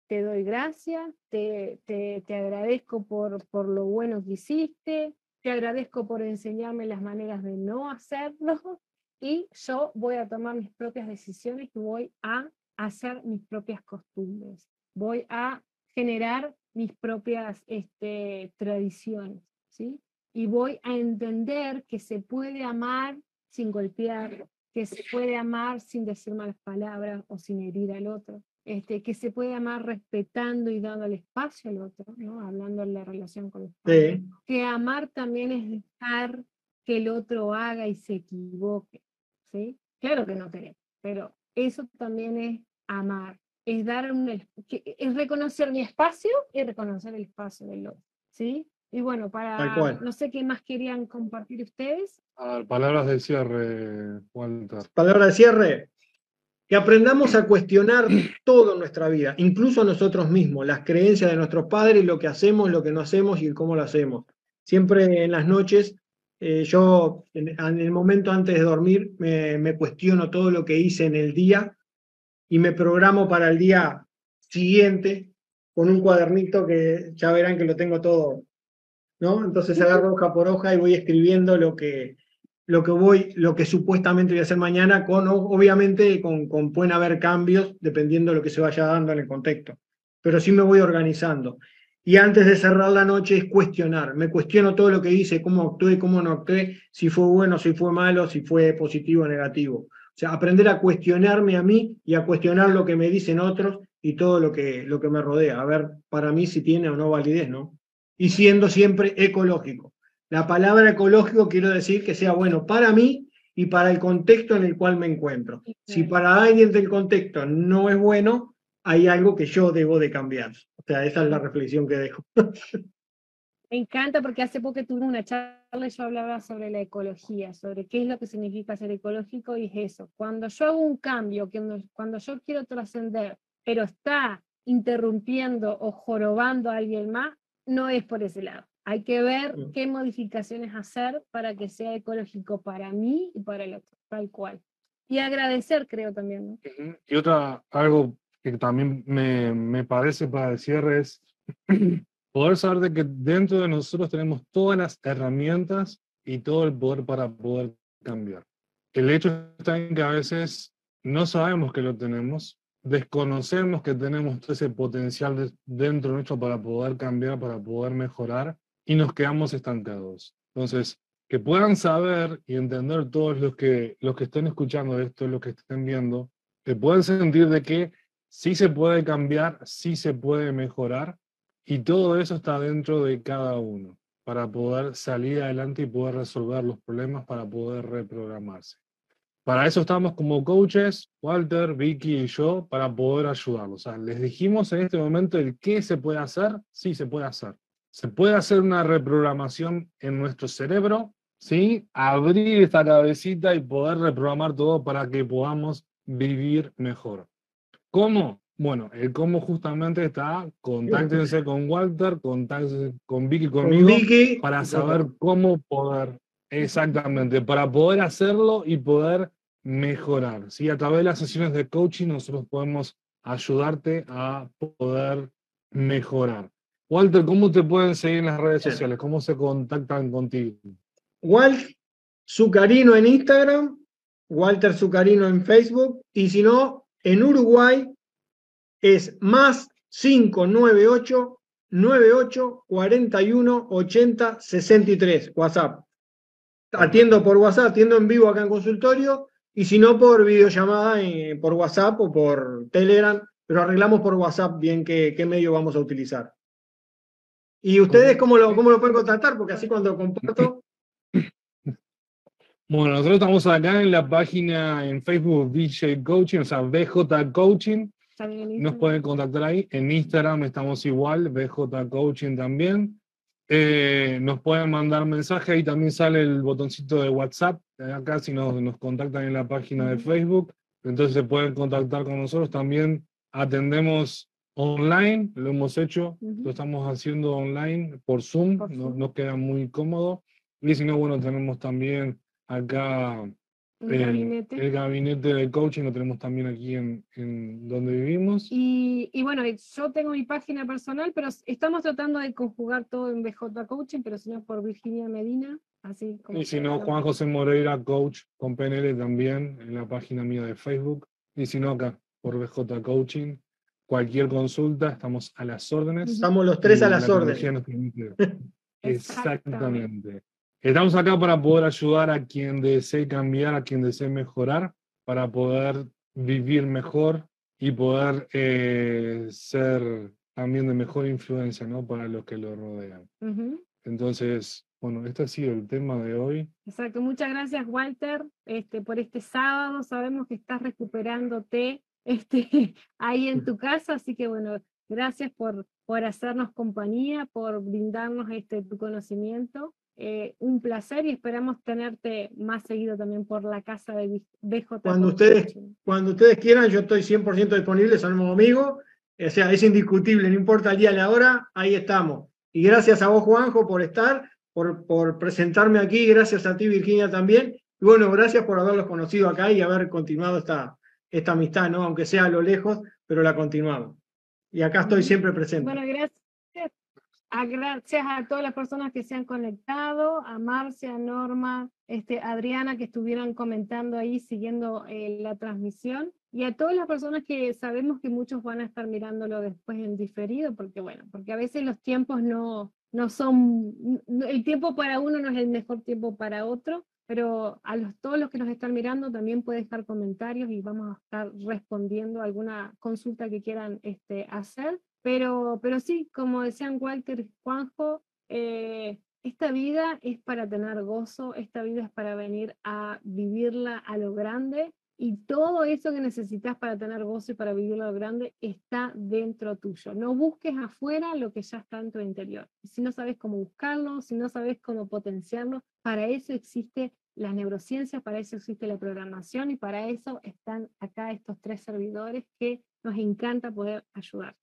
Te doy gracias, te, te, te agradezco por, por lo bueno que hiciste, te agradezco por enseñarme las maneras de no hacerlo <laughs> y yo voy a tomar mis propias decisiones y voy a hacer mis propias costumbres, voy a generar mis propias este, tradiciones, ¿sí? Y voy a entender que se puede amar sin golpear, que se puede amar sin decir malas palabras o sin herir al otro, este, que se puede amar respetando y dando espacio al otro, ¿no? hablando de la relación con los padres. Sí. Que amar también es dejar que el otro haga y se equivoque, ¿sí? Claro que no queremos, pero eso también es amar, es dar un, es reconocer mi espacio y reconocer el espacio del otro, ¿sí? Y bueno, para, cual. no sé qué más querían compartir ustedes. A ver, palabras de cierre, Walter. Palabra de cierre. Que aprendamos a cuestionar todo en nuestra vida, incluso nosotros mismos, las creencias de nuestros padres, lo que hacemos, lo que no hacemos y cómo lo hacemos. Siempre en las noches, eh, yo en, en el momento antes de dormir me, me cuestiono todo lo que hice en el día y me programo para el día siguiente con un cuadernito que ya verán que lo tengo todo, ¿no? Entonces agarro hoja por hoja y voy escribiendo lo que, lo que voy, lo que supuestamente voy a hacer mañana, con obviamente con, con pueden haber cambios dependiendo de lo que se vaya dando en el contexto. Pero sí me voy organizando. Y antes de cerrar la noche es cuestionar. Me cuestiono todo lo que hice, cómo actué, cómo no actué, si fue bueno, si fue malo, si fue positivo o negativo. O sea, aprender a cuestionarme a mí y a cuestionar lo que me dicen otros y todo lo que, lo que me rodea. A ver, para mí si tiene o no validez, ¿no? Y siendo siempre ecológico. La palabra ecológico quiero decir que sea bueno para mí y para el contexto en el cual me encuentro. Si para alguien del contexto no es bueno, hay algo que yo debo de cambiar. O sea, esa es la reflexión que dejo. <laughs> Me encanta porque hace poco tuve una charla y yo hablaba sobre la ecología, sobre qué es lo que significa ser ecológico y es eso. Cuando yo hago un cambio, cuando yo quiero trascender, pero está interrumpiendo o jorobando a alguien más, no es por ese lado. Hay que ver qué modificaciones hacer para que sea ecológico para mí y para el otro, tal cual. Y agradecer, creo también. ¿no? Y otra, algo que también me, me parece para el cierre es <clears throat> poder saber de que dentro de nosotros tenemos todas las herramientas y todo el poder para poder cambiar. El hecho está en que a veces no sabemos que lo tenemos, desconocemos que tenemos todo ese potencial de- dentro nuestro para poder cambiar, para poder mejorar y nos quedamos estancados. Entonces, que puedan saber y entender todos los que, los que estén escuchando esto, los que estén viendo, que puedan sentir de que sí se puede cambiar, sí se puede mejorar y todo eso está dentro de cada uno para poder salir adelante y poder resolver los problemas, para poder reprogramarse. Para eso estamos como coaches, Walter, Vicky y yo, para poder ayudarlos. O les dijimos en este momento el qué se puede hacer, sí se puede hacer. Se puede hacer una reprogramación en nuestro cerebro, ¿sí? Abrir esta cabecita y poder reprogramar todo para que podamos vivir mejor. ¿Cómo? Bueno, el cómo justamente está, contáctense <laughs> con Walter, contáctense con Vicky, Con conmigo, Vicky, para saber cómo poder, exactamente, para poder hacerlo y poder mejorar. ¿sí? A través de las sesiones de coaching nosotros podemos ayudarte a poder mejorar. Walter, ¿cómo te pueden seguir en las redes sociales? ¿Cómo se contactan contigo? Walt Zucarino en Instagram, Walter Zucarino en Facebook, y si no, en Uruguay es más 598 98 41 80 63, WhatsApp. Atiendo por WhatsApp, atiendo en vivo acá en consultorio, y si no, por videollamada eh, por WhatsApp o por Telegram, pero arreglamos por WhatsApp bien qué, qué medio vamos a utilizar. ¿Y ustedes cómo lo, cómo lo pueden contactar? Porque así cuando comparto, Bueno, nosotros estamos acá en la página en Facebook VJ Coaching, o sea, BJ Coaching. Nos pueden contactar ahí. En Instagram estamos igual, BJ Coaching también. Eh, nos pueden mandar mensaje, ahí también sale el botoncito de WhatsApp. Acá si nos, nos contactan en la página de. Facebook, entonces se pueden contactar con nosotros. También atendemos online, lo hemos hecho, lo estamos haciendo online por Zoom, Por nos queda muy cómodo. Y si no, bueno, tenemos también acá El, gabinete. el gabinete de coaching, lo tenemos también aquí en, en donde vivimos. Y, y bueno, yo tengo mi página personal, pero estamos tratando de conjugar todo en BJ Coaching, pero si no por Virginia Medina, así como. Y si no. Juan José Moreira, coach con PNL también en la página mía de Facebook. Y si no, acá por BJ Coaching. Cualquier consulta, estamos a las órdenes. estamos los tres y a la las órdenes. <laughs> Exactamente. Estamos acá para poder ayudar a quien desee cambiar, a quien desee mejorar, para poder vivir mejor y poder eh, ser también de mejor influencia ¿no? para los que lo rodean. Ujú. Entonces, bueno, este ha sido el tema de hoy. Exacto, muchas gracias Walter este, por este sábado. Sabemos que estás recuperándote este, <laughs> ahí en tu casa, así que bueno, gracias por, por hacernos compañía, por brindarnos este, tu conocimiento. Eh, un placer y esperamos tenerte más seguido también por la casa de BJ. Cuando ustedes- Cuando ustedes quieran, yo estoy 100% disponible, somos amigos. O sea, es indiscutible, no importa el día ni la hora, ahí estamos. Y gracias a vos, Juanjo, por estar, por, por presentarme aquí, gracias a ti, Virginia, también. Y bueno, gracias por haberlos conocido acá y haber continuado esta, esta amistad, ¿no? Aunque sea a lo lejos, pero la continuamos. Y acá estoy siempre presente. Bueno, gracias. A, gracias a todas las personas que se han conectado, a Marcia, Norma, este, Adriana, que estuvieron comentando ahí, siguiendo eh, la transmisión, y a todas las personas que sabemos que muchos van a estar mirándolo después en diferido, porque bueno, porque a veces los tiempos no, no son, el tiempo para uno no es el mejor tiempo para otro, pero a los, todos los que nos están mirando también pueden dejar comentarios y vamos a estar respondiendo alguna consulta que quieran este, hacer. Pero, pero sí, como decían Walter y Juanjo, eh, esta vida es para tener gozo, esta vida es para venir a vivirla a lo grande y todo eso que necesitas para tener gozo y para vivirlo a lo grande está dentro tuyo. No busques afuera lo que ya está en tu interior. Si no sabes cómo buscarlo, si no sabes cómo potenciarlo, para eso existe las neurociencias, para eso existe la programación y para eso están acá estos tres servidores que nos encanta poder ayudar.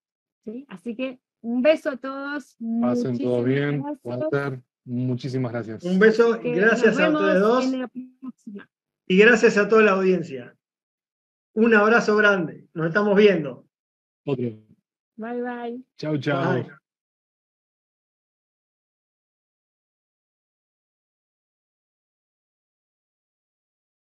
¿Sí? Así que un beso a todos. Pasen todo bien. gracias. Walter, muchísimas gracias. Un beso y Que gracias a ustedes dos. Y gracias a toda la audiencia. Un abrazo grande. Nos estamos viendo. Otro. Bye bye. Chau, chau. Bye.